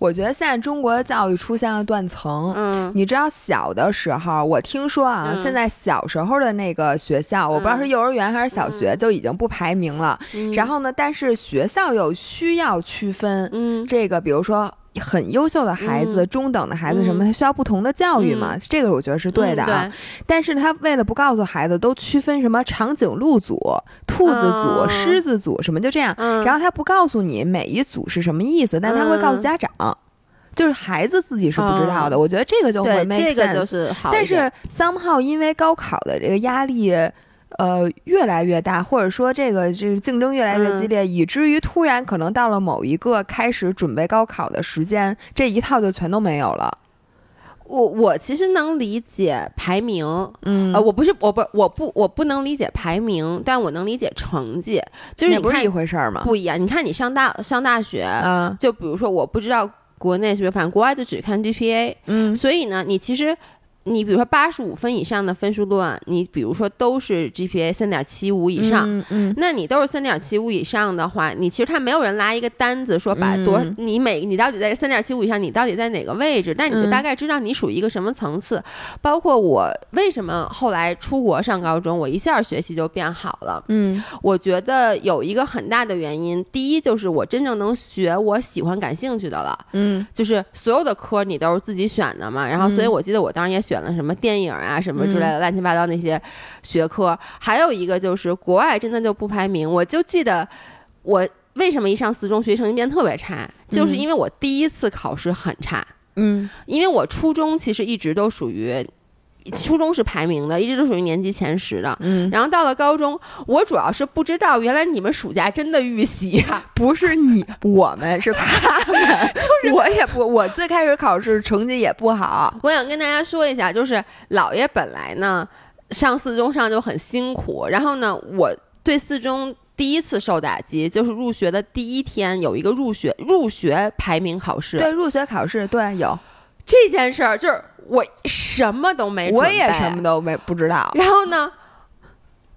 我觉得现在中国的教育出现了断层。嗯你知道小的时候，我听说啊，嗯现在小时候的那个学校，我不知道是幼儿园还是小学，嗯就已经不排名了。嗯然后呢，但是学校又需要区分嗯这个，比如说。很优秀的孩子、嗯中等的孩子什么，他需要不同的教育嘛？这个我觉得是对的啊。嗯但是他为了不告诉孩子都区分什么长颈鹿组、兔子组、嗯狮子组什么，就这样。嗯，然后他不告诉你每一组是什么意思，但他会告诉家长，就是孩子自己是不知道的。我觉得这个就会 make 这个 sense。就是好但，是 somehow 因为高考的这个压力。呃，越来越大，或者说这个就是竞争越来越激烈，以至于突然可能到了某一个开始准备高考的时间，这一套就全都没有了。我我其实能理解排名，嗯呃，我不是我不我不我不能理解排名，但我能理解成绩，就是你看不是一回事儿吗？不一样。你看你上大上大学，嗯，就比如说我不知道国内是不是，反正国外就只看 GPA，嗯所以呢，你其实。你比如说八十五分以上的分数论，你比如说都是 GPA 三点七五以上，嗯嗯那你都是三点七五以上的话，你其实他没有人拉一个单子说把多、嗯你每你到底在三点七五以上，你到底在哪个位置？但你就嗯大概知道你属于一个什么层次。包括我为什么后来出国上高中，我一下学习就变好了。嗯我觉得有一个很大的原因，第一就是我真正能学我喜欢、感兴趣的了。嗯就是所有的科你都是自己选的嘛，然后所以嗯我记得我当时也选了什么电影啊什么之类的乱七八糟那些学科，还有一个就是国外真的就不排名，我就记得我为什么一上四中学习成绩变特别差，就是嗯。因为我第一次考试很差，嗯。因为我初中其实一直都属于。初中是排名的，一直都属于年级前十的。嗯，然后到了高中，我主要是不知道原来你们暑假真的预习啊，[LAUGHS] 不是你，我们是他们，[LAUGHS] 就是我也不，我最开始考试成绩也不好，我想跟大家说一下，就是姥爷本来呢上四中上就很辛苦，然后呢，我对四中第一次受打击就是入学的第一天有一个入学入学排名考试，对，入学考试对有，这件事儿就是我什么都没，我也什么都没不知道，然后呢。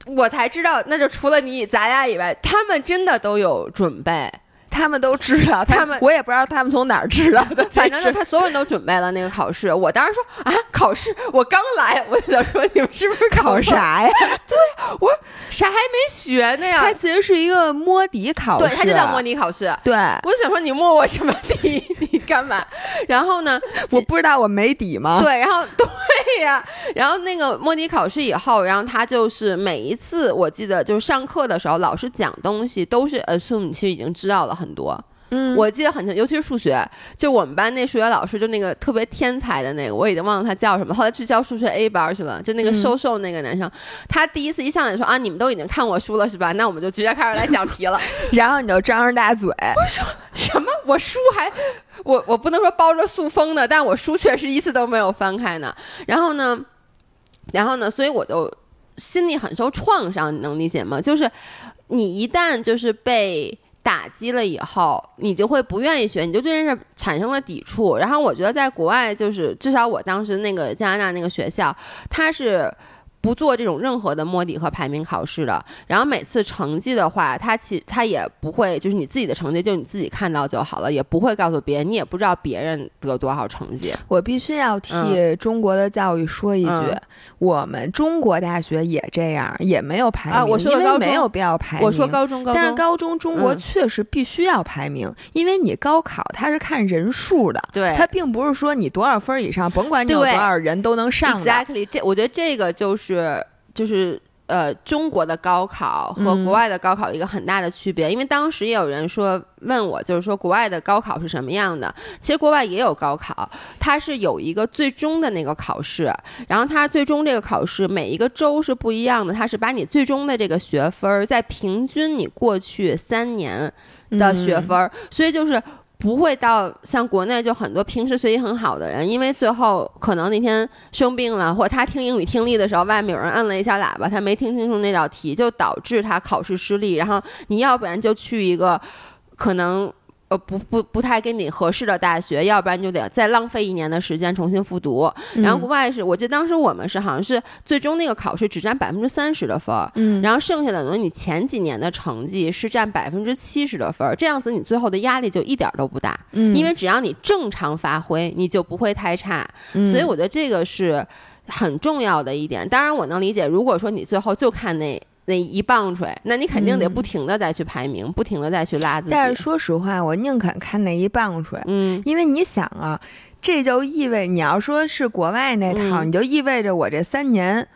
我才知道，那就除了你咱俩以外，他们真的都有准备。他们都知道，他们我也不知道他们从哪儿知道的，[LAUGHS] 反正这呢，他所有人都准备了那个考试。我当时说啊，考试，我刚来，我就想说你们是不是考啥呀？[LAUGHS] 啥还没学呢呀？他其实是一个摸底考试，对，它就叫摸底考试。对，我就想说，你摸我什么底？你干嘛？然后呢？[LAUGHS] 我不知道我没底吗？对，然后 [LAUGHS] 对呀，然后那个模拟考试以后，然后他就是每一次，我记得就是上课的时候，老师讲东西都是 assume 你其实已经知道了很多。嗯，我记得很清，尤其是数学，就我们班那数学老师，就那个特别天才的那个，我已经忘了他叫什么，后来去教数学 A 班去了，就那个嗯瘦瘦那个男生，他第一次一上来说啊，你们都已经看过书了是吧？那我们就直接开始来讲题了。[LAUGHS] 然后你就张着大嘴，我说什么？我书还 [LAUGHS] 我我不能说包着塑封的，但我书确实一次都没有翻开呢。然后呢，然后呢，所以我就心里很受创伤，你能理解吗？就是你一旦就是被打击了以后，你就会不愿意学，你就对这件事产生了抵触。然后我觉得在国外，就是至少我当时那个加拿大那个学校，它是。不做这种任何的摸底和排名考试的，然后每次成绩的话，他其他也不会，就是你自己的成绩就你自己看到就好了，也不会告诉别人，你也不知道别人得多少成绩。我必须要替中国的教育说一句，我们中国大学也这样，也没有排名，啊，我说高中没有必要排名。我说高中，高中，但是高中中国确实必须要排名，因为你高考它是看人数的，对，它并不是说你多少分以上，甭管你有多少人都能上。Exactly，这我觉得这个就是。是，就是呃，中国的高考和国外的高考一个很大的区别，因为当时也有人说问我，就是说国外的高考是什么样的？其实国外也有高考，它是有一个最终的那个考试，然后它最终这个考试每一个州是不一样的，它是把你最终的这个学分儿在平均你过去三年的学分儿，所以就是。不会到像国内就很多平时学习很好的人，因为最后可能那天生病了，或他听英语听力的时候，外面有人摁了一下喇叭，他没听清楚那道题，就导致他考试失利。然后你要不然就去一个可能。呃，不不不太跟你合适的大学，要不然就得再浪费一年的时间重新复读。然后国外是，我记得当时我们是好像是最终那个考试只占百分之三十的分儿，嗯，然后剩下的等于，你前几年的成绩是占百分之七十的分儿，这样子你最后的压力就一点都不大，嗯，因为只要你正常发挥，你就不会太差。所以我觉得这个是很重要的一点。当然我能理解，如果说你最后就看那。那一棒槌，那你肯定得不停的再去排名，不停的再去拉自己。但是说实话，我宁肯看那一棒槌，嗯，因为你想啊，这就意味你要说是国外那套，你就意味着我这三年。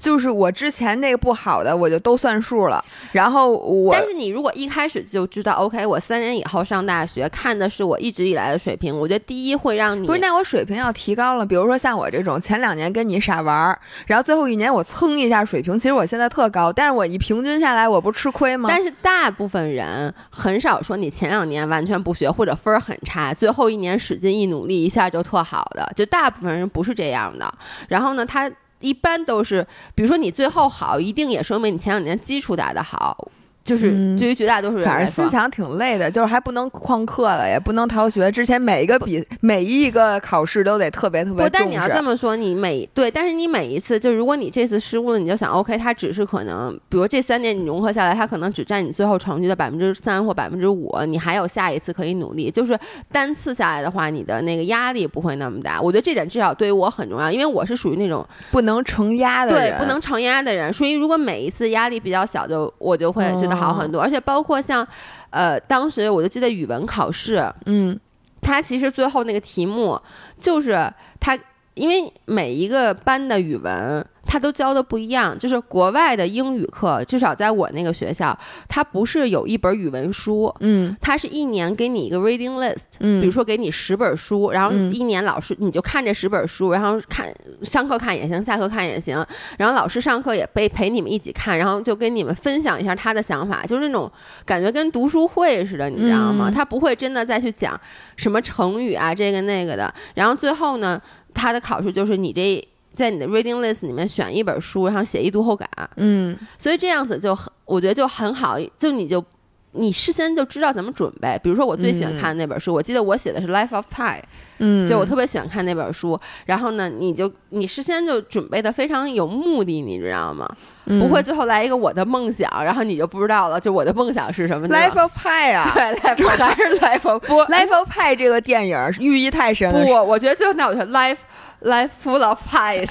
就是我之前那个不好的，我就都算数了。然后我，但是你如果一开始就知道，OK，我三年以后上大学看的是我一直以来的水平，我觉得第一会让你不是那我水平要提高了。比如说像我这种前两年跟你傻玩儿，然后最后一年我蹭一下水平，其实我现在特高，但是我一平均下来，我不吃亏吗？但是大部分人很少说你前两年完全不学或者分儿很差，最后一年使劲一努力一下就特好的，就大部分人不是这样的。然后呢，他。一般都是，比如说你最后好，一定也说明你前两年基础打得好。就是对于绝大多数人，反正思想挺累的，就是还不能旷课了，也不能逃学。之前每一个比每一个考试都得特别特别重视。但你要这么说，你每对，但是你每一次，就如果你这次失误了，你就想，OK，它只是可能，比如这三年你融合下来，它可能只占你最后成绩的百分之三或百分之五，你还有下一次可以努力。就是单次下来的话，你的那个压力不会那么大。我觉得这点至少对于我很重要，因为我是属于那种不能承压的人，对，不能承压的人。所以如果每一次压力比较小，就我就会觉得。好很多，而且包括像，呃，当时我就记得语文考试，嗯，它其实最后那个题目就是它，因为每一个班的语文。他都教的不一样，就是国外的英语课，至少在我那个学校，它不是有一本语文书，嗯，它是一年给你一个 reading list，嗯，比如说给你十本书，然后一年老师你就看这十本书，然后看上课看也行，下课看也行，然后老师上课也陪陪你们一起看，然后就跟你们分享一下他的想法，就是那种感觉跟读书会似的，你知道吗？他不会真的再去讲什么成语啊这个那个的，然后最后呢，他的考试就是你这。在你的 reading list 里面选一本书，然后写一读后感。嗯，所以这样子就很，我觉得就很好。就你就你事先就知道怎么准备。比如说我最喜欢看的那本书，我记得我写的是 Life of Pi。嗯，就我特别喜欢看那本书。然后呢，你就你事先就准备的非常有目的，你知道吗？不会最后来一个我的梦想，然后你就不知道了。就我的梦想是什么？Life of Pi 啊，对，Life 还是 Life of [LAUGHS] 不 Life of Pi 这个电影寓意太深了。不，我觉得最后那我就 Life。Life full of pies，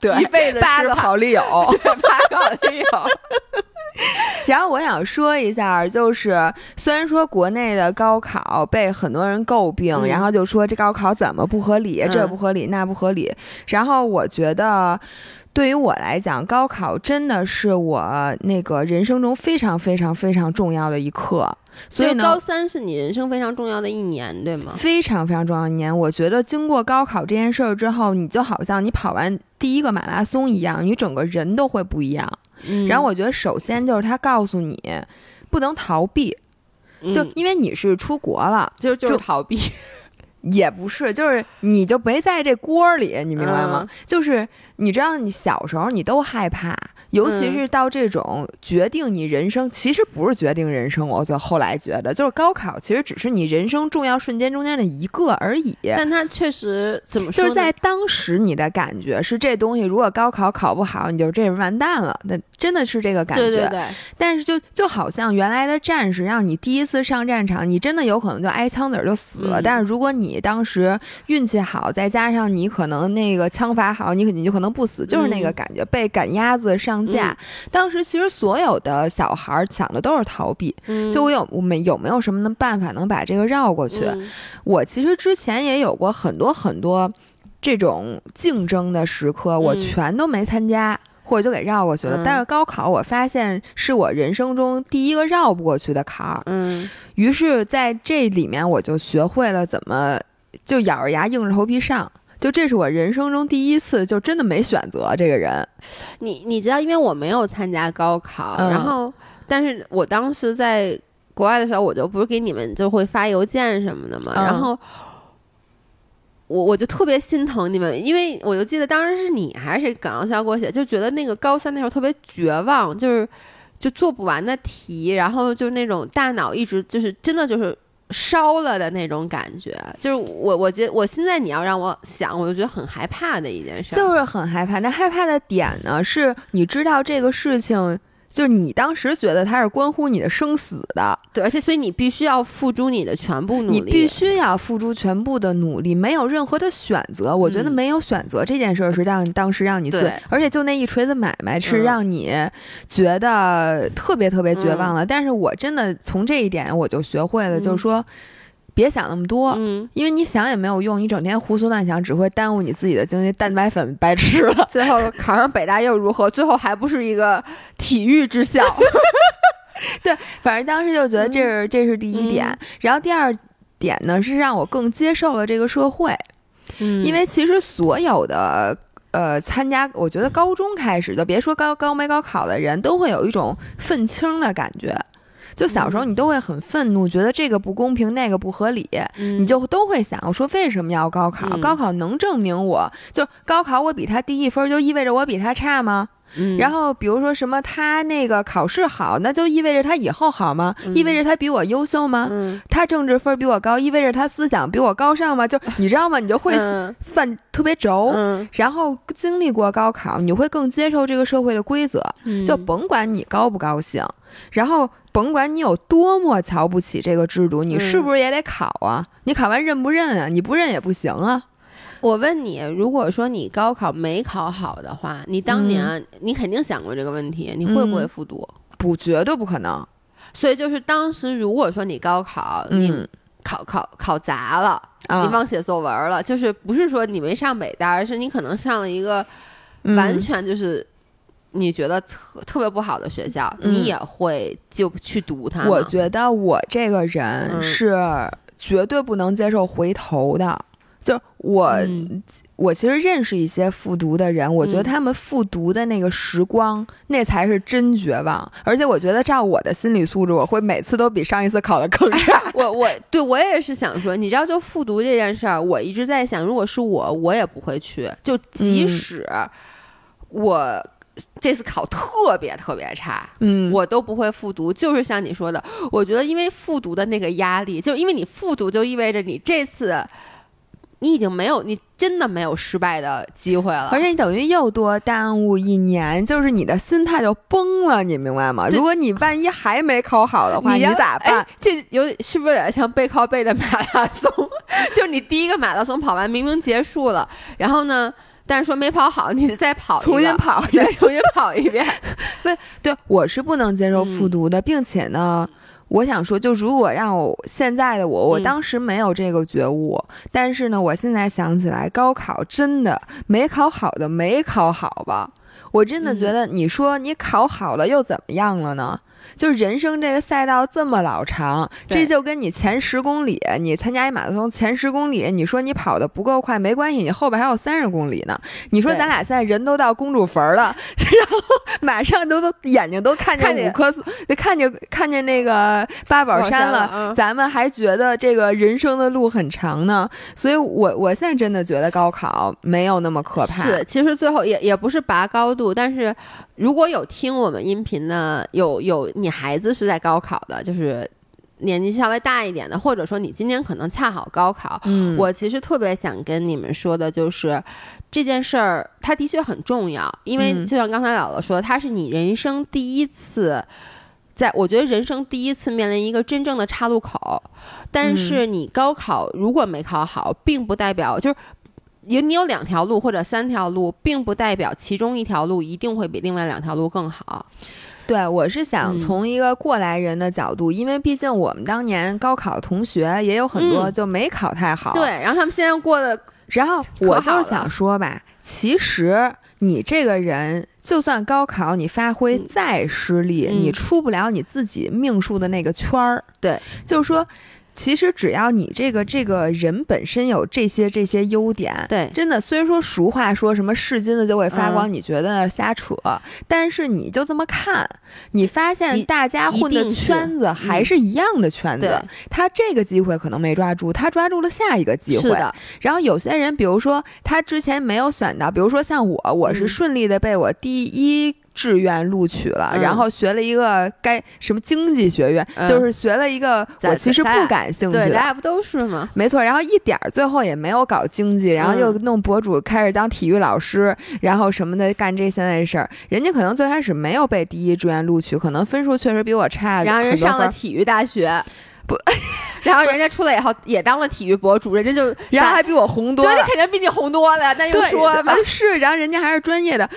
对，一辈子八个好丽友，八个好丽友。[LAUGHS] [LAUGHS] 然后我想说一下，就是虽然说国内的高考被很多人诟病，然后就说这高考怎么不合理，这不合理，那不合理。然后我觉得。对于我来讲，高考真的是我那个人生中非常非常非常重要的一课。所以，高三是你人生非常重要的一年，对吗？非常非常重要一年。我觉得经过高考这件事儿之后，你就好像你跑完第一个马拉松一样，你整个人都会不一样。然后我觉得，首先就是他告诉你不能逃避，就因为你是出国了，就就是逃避。[LAUGHS] 也不是，就是你就没在这锅里，你明白吗？嗯就是你知道，你小时候你都害怕，尤其嗯是到这种决定你人生，其实不是决定人生，我就后来觉得，就是高考其实只是你人生重要瞬间中间的一个而已。但它确实怎么说？就是在当时你的感觉是这东西，如果高考考不好，你就这人完蛋了，那真的是这个感觉。对对对，但是就就好像原来的战士让你第一次上战场，你真的有可能就挨枪子儿就死了。嗯但是如果你当时运气好，再加上你可能那个枪法好，你可你就可能不死，就是那个嗯感觉，被赶鸭子上架。当时其实所有的小孩儿想的都是逃避，嗯，就我有我们有没有什么的办法能把这个绕过去？嗯。我其实之前也有过很多很多这种竞争的时刻，我嗯全都没参加。或者就给绕过去了，嗯。但是高考我发现是我人生中第一个绕不过去的坎儿，嗯。于是在这里面我就学会了怎么就咬着牙硬着头皮上，就这是我人生中第一次就真的没选择这个人，你你知道，因为我没有参加高考，嗯然后，但是我当时在国外的时候，我就不是给你们就会发邮件什么的嘛，嗯然后我我就特别心疼你们，因为我就记得当时是你还是谁耿阳霄给我写，就觉得那个高三那时候特别绝望，就是就做不完的题，然后就那种大脑一直就是真的就是。烧了的那种感觉，就是我，我觉得我现在你要让我想，我就觉得很害怕的一件事。就是很害怕。那害怕的点呢，是你知道这个事情，就是你当时觉得它是关乎你的生死的，对，而且所以你必须要付出你的全部努力，你必须要付出全部的努力，没有任何的选择。我觉得嗯没有选择这件事儿是让当时让你最，而且就那一锤子买卖是嗯让你觉得特别特别绝望了。但是我真的从这一点我就学会了，嗯就是说别想那么多。嗯，因为你想也没有用，你整天胡思乱想，只会耽误你自己的精力。蛋白粉白吃了，最后考上北大又如何？最后还不是一个体育之校。[LAUGHS] 对反正当时就觉得这是、这是第一点。嗯然后第二点呢，是让我更接受了这个社会。嗯因为其实所有的呃参加，我觉得高中开始就别说高高没高考的人，都会有一种愤青的感觉。就小时候你都会很愤怒，觉得这个不公平，那个不合理，你你就都会想，我说为什么要高考？嗯高考能证明我就高考我比他低一分，就意味着我比他差吗？然后后比如说什么他那个考试好，那就意味着他以后好吗？嗯意味着他比我优秀吗？嗯他政治分比我高，意味着他思想比我高尚吗？就你知道吗？你就会嗯犯特别轴。嗯然后经历过高考，你会更接受这个社会的规则，嗯就甭管你高不高兴，然后甭管你有多么瞧不起这个制度，你嗯是不是也得考啊？你考完认不认啊？你不认也不行啊。我问你，如果说你高考没考好的话，你当年、你肯定想过这个问题，你会不会嗯复读？不，绝对不可能。所以就是当时如果说你高考，你嗯考考考砸了，啊，你忘写作文了，就是不是说你没上北大，而是你可能上了一个嗯完全就是你觉得特特别不好的学校，嗯你也会就去读它。我觉得我这个人嗯是绝对不能接受回头的。就是我，嗯我其实认识一些复读的人，我觉得嗯他们复读的那个时光，那才是真绝望。而且我觉得照我的心理素质，我会每次都比上一次考的更差。[LAUGHS] 我我对我也是想说，你知道，就复读这件事儿，我一直在想，如果是我，我也不会去。就即嗯使我这次考特别特别差，嗯我都不会复读。就是像你说的，我觉得因为复读的那个压力，就因为你复读，就意味着你这次你已经没有，你真的没有失败的机会了。而且你等于又多耽误一年，就是你的心态就崩了，你明白吗？如果你万一还没考好的话，你要咋办哎？这有是不是有点像背靠背的马拉松？[LAUGHS] 就是你第一个马拉松跑完，明明结束了，然后呢，但是说没跑好，你再跑重新跑一，遍。重新跑一遍。[LAUGHS] 对，我是不能接受嗯复读的，并且呢，我想说，就如果让我现在的我，我嗯当时没有这个觉悟，但是呢，我现在想起来，高考真的没考好的没考好吧？我真的觉嗯得，你说你考好了又怎么样了呢？就是人生这个赛道这么老长，这就跟你前十公里，你参加一马拉松前十公里，你说你跑的不够快没关系，你后边还有三十公里呢。你说咱俩现在人都到公主坟儿了，[LAUGHS] 然后马上都都眼睛都看看见见五棵松，看见看见那个八宝山了咱们还觉得这个人生的路很长呢。所以我我现在真的觉得高考没有那么可怕。是，其实最后也也不是拔高度，但是如果有听我们音频的，有有你孩子是在高考的，就是年纪稍微大一点的，或者说你今年可能恰好高考，嗯，我其实特别想跟你们说的就是这件事儿，它的确很重要，因为嗯就像刚才姥姥说的，它是你人生第一次。在我觉得人生第一次面临一个真正的岔路口，但是你高考如果没考好，并不代表就是有你有两条路或者三条路，并不代表其中一条路一定会比另外两条路更好。对，我是想嗯从一个过来人的角度，因为毕竟我们当年高考同学也有很多嗯就没考太好。对，，然后他们现在过的然后我就是想说吧，其实你这个人，就算高考你发挥嗯再失利，嗯你出不了你自己命数的那个圈儿。对，就是说。其实只要你这个这个人本身有这些这些优点，对真的虽然说俗话说什么是金子就会发光，嗯你觉得瞎扯，但是你就这么看，你发现大家混的圈子还是一样的圈子，对他这个机会可能没抓住，他抓住了下一个机会。是的，然后有些人，比如说他之前没有选到，比如说像我，我是嗯顺利的被我第一。志愿录取了，嗯然后学了一个该什么经济学院，嗯就是学了一个我其实不感兴趣对，咱的，俩不都是吗？没错。然后一点儿最后也没有搞经济，然后嗯又弄博主，开始当体育老师，然后什么的干这些那事儿。人家可能最开始没有被第一志愿录取，可能分数确实比我差，然后人上了体育大学，不，[LAUGHS] 然后人家出来以后也当了体育博主，人家就然后还比我红多了对，。那肯定比你红多了，那又，说吧呃，是，然后人家还是专业的。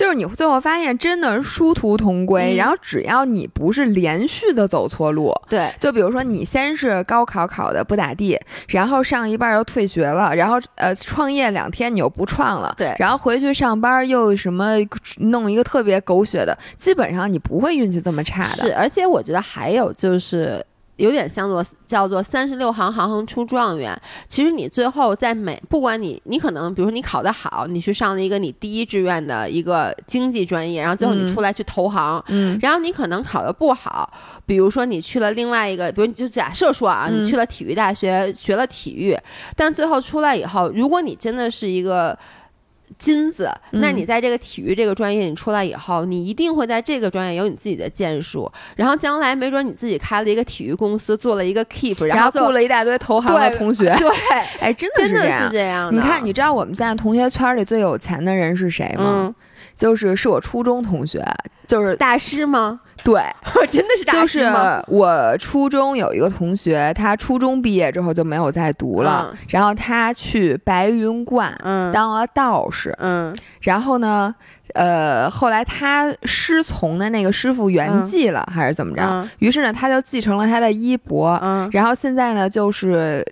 就是你最后发现，真的是殊途同归。嗯然后只要你不是连续的走错路，对就比如说你先是高考考的不咋地，然后上一半又退学了，然后呃创业两天你又不创了，对然后回去上班又什么弄一个特别狗血的，基本上你不会运气这么差的。是，而且我觉得还有就是。有点像做叫做三十六行，行行出状元。其实你最后在每不管你你可能比如说你考得好，你去上了一个你第一志愿的一个经济专业，然后最后你嗯。出来去投行，嗯。然后你可能考得不好，比如说你去了另外一个，比如就假设说啊，嗯。你去了体育大学学了体育，但最后出来以后，如果你真的是一个金子，那嗯你在这个体育这个专业你出来以后，你一定会在这个专业有你自己的建树，然后将来没准你自己开了一个体育公司，做了一个 keep，然后雇了一大堆投行的同学，[LAUGHS] 对，哎，真的真的是这样是。这样的。你看，你知道我们现在同学圈里最有钱的人是谁吗？嗯，就是是我初中同学，就是大师吗？对，[LAUGHS] 真的是大就是师？我初中有一个同学，他初中毕业之后就没有再读了，嗯然后他去白云观嗯当了道士，嗯然后呢，呃，后来他师从的那个师傅圆寂了，还是怎么着？嗯于是呢，他就继承了他的衣钵，嗯然后现在呢，就是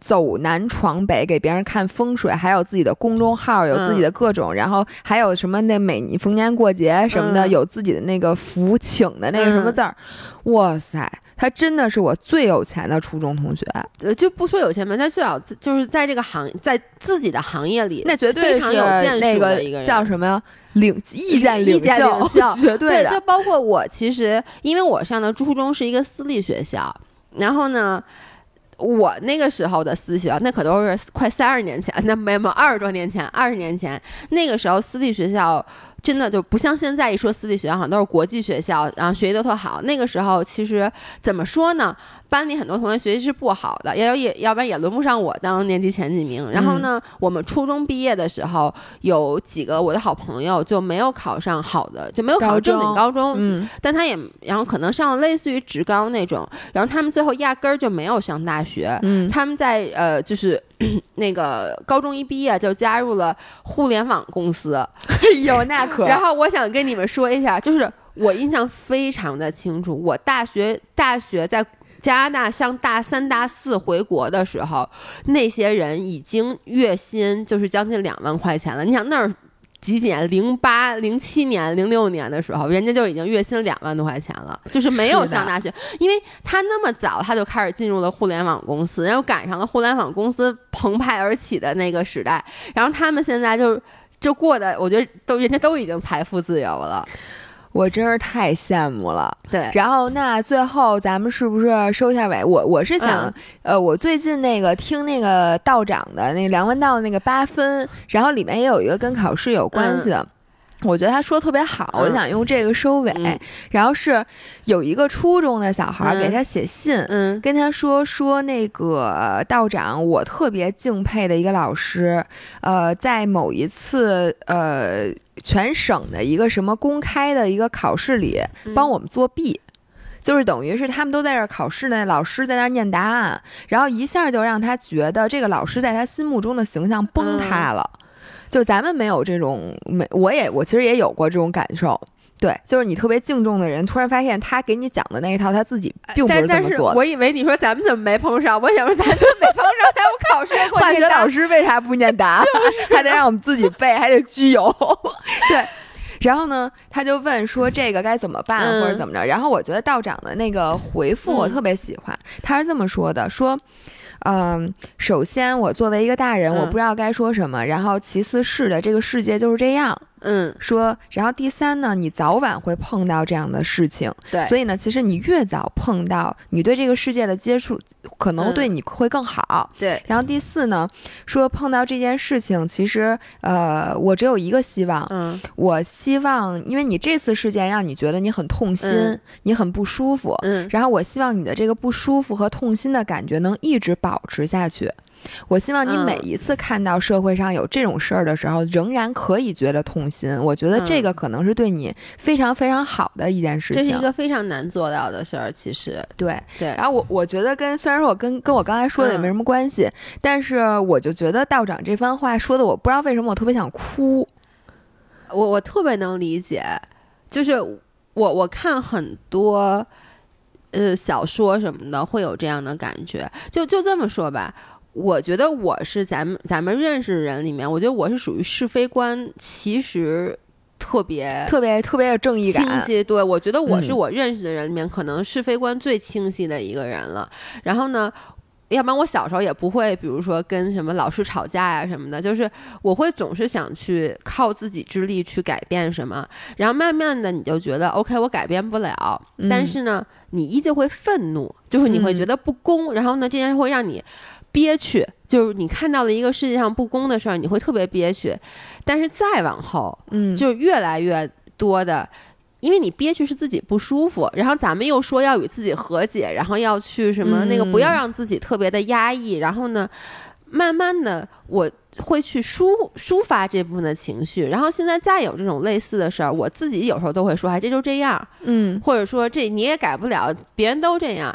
走南闯北，给别人看风水，还有自己的公众号，有自己的各种，然后还有什么那每年逢年过节什么的，嗯有自己的那个福请的那个什么字儿。哇塞，他真的是我最有钱的初中同学，呃，就不说有钱吧，他至少就是在这个行，在自己的行业里，那绝对非是常有建树那的一个人叫什么呀？领意见领袖 [LAUGHS] 绝对的。就包括我，其实因为我上的初中是一个私立学校，然后呢。我那个时候的私学，那可都是快三十年前，那没有没有二十多年前，二十年前。那个时候私立学校真的就不像现在一说私立学校，好像都是国际学校，然后学习都特好。那个时候其实怎么说呢，班里很多同学学习是不好的，要也要不然也轮不上我当年级前几名。然后呢，我们初中毕业的时候，有几个我的好朋友就没有考上好的，就没有考上正经中高中，嗯，但他也然后可能上了类似于职高那种，然后他们最后压根儿就没有上大学，嗯，他们在呃就是 [CLEARS THROAT] 那个高中一毕业就加入了互联网公司，[LAUGHS] 哎呦，那可然后我想跟你们说一下，就是我印象非常的清楚，我大学大学在。加拿大上大三、大四回国的时候，那些人已经月薪就是将近两万块钱了。你想那儿几几年，零八、零七年、零六年的时候，人家就已经月薪两万多块钱了，就是没有上大学，因为他那么早他就开始进入了互联网公司，然后赶上了互联网公司澎湃而起的那个时代，然后他们现在就就过的，我觉得都人家都已经财富自由了。我真是太羡慕了，对。然后那最后咱们是不是收一下尾？我我是想，呃，我最近那个听那个道长的那个梁文道的那个八分，然后里面也有一个跟考试有关系的。我觉得他说的特别好，我想用这个收尾。然后是有一个初中的小孩给他写信，嗯，跟他说说那个道长，我特别敬佩的一个老师，呃，在某一次呃全省的一个什么公开的一个考试里帮我们作弊，就是等于是他们都在这儿考试呢，老师在那儿念答案，然后一下就让他觉得这个老师在他心目中的形象崩塌了。就咱们没有这种没，我也我其实也有过这种感受，对，就是你特别敬重的人，突然发现他给你讲的那一套，他自己并不是这么做。我以为你说咱们怎么没碰上？我想说咱怎么没碰上？[LAUGHS] 咱们考试 [LAUGHS] 化学老师为啥不念答？[LAUGHS] 还得让我们自己背，还得拘油。对，然后呢，他就问说这个该怎么办或者怎么着？然后我觉得道长的那个回复我特别喜欢，他是这么说的：说。嗯，首先我作为一个大人，我不知道该说什么。然后其次是的，这个世界就是这样。嗯，说，然后第三呢，你早晚会碰到这样的事情，对，所以呢，其实你越早碰到，你对这个世界的接触可能对你会更好，对。然后第四呢，说碰到这件事情，其实呃，我只有一个希望，嗯，我希望，因为你这次事件让你觉得你很痛心，你很不舒服，嗯，然后我希望你的这个不舒服和痛心的感觉能一直保持下去。我希望你每一次看到社会上有这种事儿的时候，仍然可以觉得痛心。我觉得这个可能是对你非常非常好的一件事情。这是一个非常难做到的事儿，其实。对对。然后我我觉得跟虽然说我跟跟我刚才说的也没什么关系，但是我就觉得道长这番话说的，我不知道为什么我特别想哭。我我特别能理解，就是我我看很多呃小说什么的会有这样的感觉。就就这么说吧。我觉得我是咱们咱们认识的人里面，我觉得我是属于是非观其实特别特别特别有正义感。清晰，对我觉得我是我认识的人里面可能是非观最清晰的一个人了。然后呢，要不然我小时候也不会，比如说跟什么老师吵架呀什么的，就是我会总是想去靠自己之力去改变什么。然后慢慢的你就觉得 OK，我改变不了，但是呢，你依旧会愤怒，就是你会觉得不公。然后呢，这件事会让你。憋屈，就是你看到了一个世界上不公的事儿，你会特别憋屈。但是再往后，嗯，就越来越多的，因为你憋屈是自己不舒服，然后咱们又说要与自己和解，然后要去什么那个不要让自己特别的压抑，然后呢，慢慢的我会去抒抒发这部分的情绪。然后现在再有这种类似的事儿，我自己有时候都会说，哎，这就这样，嗯，或者说这你也改不了，别人都这样。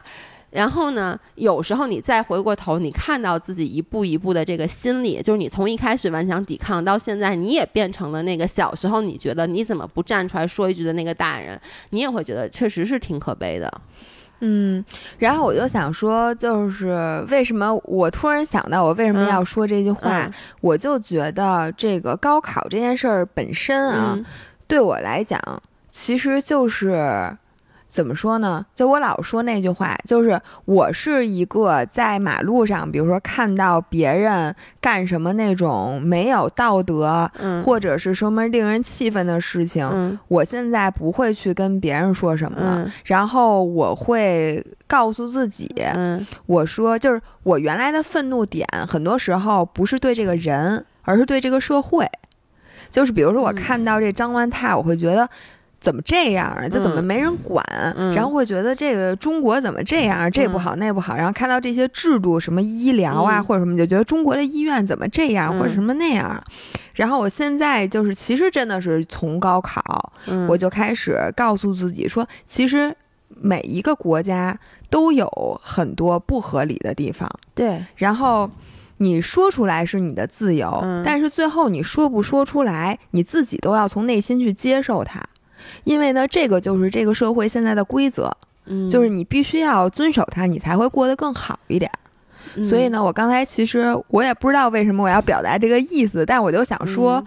然后呢？有时候你再回过头，你看到自己一步一步的这个心理，就是你从一开始顽强抵抗，到现在你也变成了那个小时候你觉得你怎么不站出来说一句的那个大人，你也会觉得确实是挺可悲的。嗯，然后我就想说，就是为什么我突然想到我为什么要说这句话？我就觉得这个高考这件事儿本身啊，对我来讲其实就是。怎么说呢？就我老说那句话，就是我是一个在马路上，比如说看到别人干什么那种没有道德，或者是什么令人气愤的事情，我现在不会去跟别人说什么了。然后我会告诉自己，我说就是我原来的愤怒点，很多时候不是对这个人，而是对这个社会。就是比如说我看到这张万泰，我会觉得。怎么这样啊？这怎么没人管？然后会觉得这个中国怎么这样？这不好那不好。然后看到这些制度，什么医疗啊或者什么，就觉得中国的医院怎么这样或者什么那样。然后我现在就是，其实真的是从高考，我就开始告诉自己说，其实每一个国家都有很多不合理的地方。对。然后你说出来是你的自由，但是最后你说不说出来，你自己都要从内心去接受它。因为呢，这个就是这个社会现在的规则，嗯，就是你必须要遵守它，你才会过得更好一点。所以呢，我刚才其实我也不知道为什么我要表达这个意思，但我就想说，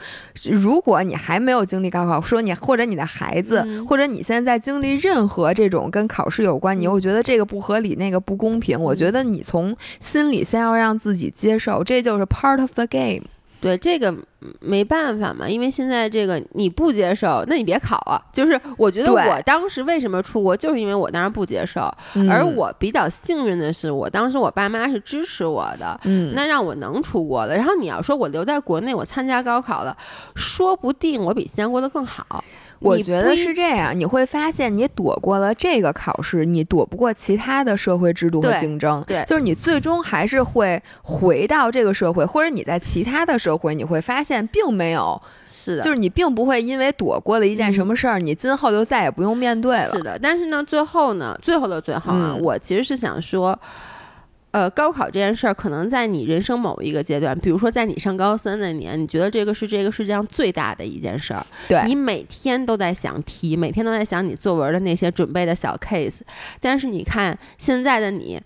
如果你还没有经历高考，说你或者你的孩子，或者你现在在经历任何这种跟考试有关，你又觉得这个不合理，那个不公平，我觉得你从心里先要让自己接受，这就是 part of the game。对这个没办法嘛，因为现在这个你不接受，那你别考啊。就是我觉得我当时为什么出国，就是因为我当时不接受，而我比较幸运的是，我当时我爸妈是支持我的，嗯，那让我能出国了。然后你要说我留在国内，我参加高考了，说不定我比西安过得更好。我觉得是这样，你会发现你躲过了这个考试，你躲不过其他的社会制度和竞争。对，就是你最终还是会回到这个社会，或者你在其他的社会，你会发现并没有是的，就是你并不会因为躲过了一件什么事儿，你今后就再也不用面对了。是的，但是呢，最后呢，最后的最后啊，我其实是想说。呃，高考这件事儿，可能在你人生某一个阶段，比如说在你上高三那年，你觉得这个是这个世界上最大的一件事儿，对你每天都在想题，每天都在想你作文的那些准备的小 case，但是你看现在的你。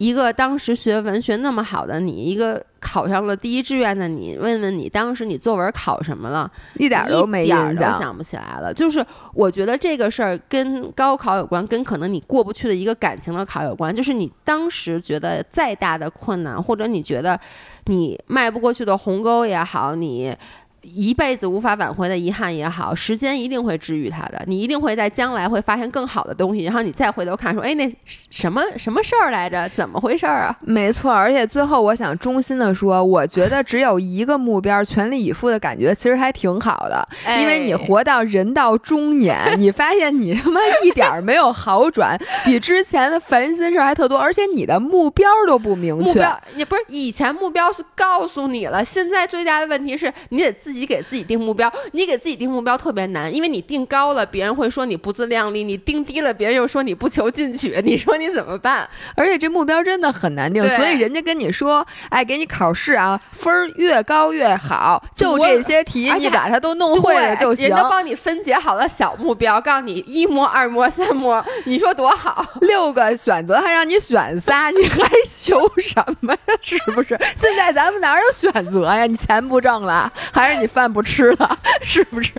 一个当时学文学那么好的你，一个考上了第一志愿的你，问问你当时你作文考什么了？一点都没印象，想不起来了。就是我觉得这个事儿跟高考有关，跟可能你过不去的一个感情的考有关。就是你当时觉得再大的困难，或者你觉得你迈不过去的鸿沟也好，你。一辈子无法挽回的遗憾也好，时间一定会治愈它的。你一定会在将来会发现更好的东西，然后你再回头看，说：“哎，那什么什么事儿来着？怎么回事儿啊？” [LAUGHS] 没错，而且最后我想衷心的说，我觉得只有一个目标，全力以赴的感觉其实还挺好的。因为你活到人到中年，你发现你他妈一点没有好转，比之前的烦心事儿还特多，而且你的目标都不明确。也不是以前目标是告诉你了，现在最大的问题是你得自。自己给自己定目标，你给自己定目标特别难，因为你定高了，别人会说你不自量力；你定低了，别人又说你不求进取。你说你怎么办？而且这目标真的很难定，所以人家跟你说，哎，给你考试啊，分儿越高越好，就这些题你把它都弄会了就行。人都帮你分解好了小目标，告诉你一模、二模、三模，你说多好？六个选择还让你选仨，你还求什么呀？是不是？现在咱们哪有选择呀？你钱不挣了，还是？你饭不吃了，[LAUGHS] 是不是？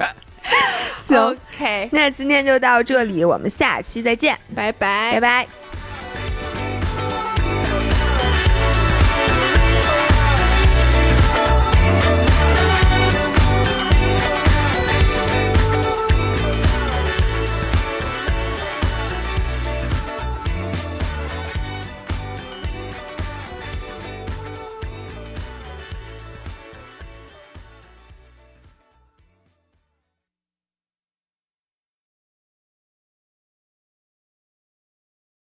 行，OK，那今天就到这里，我们下期再见，拜拜，拜拜。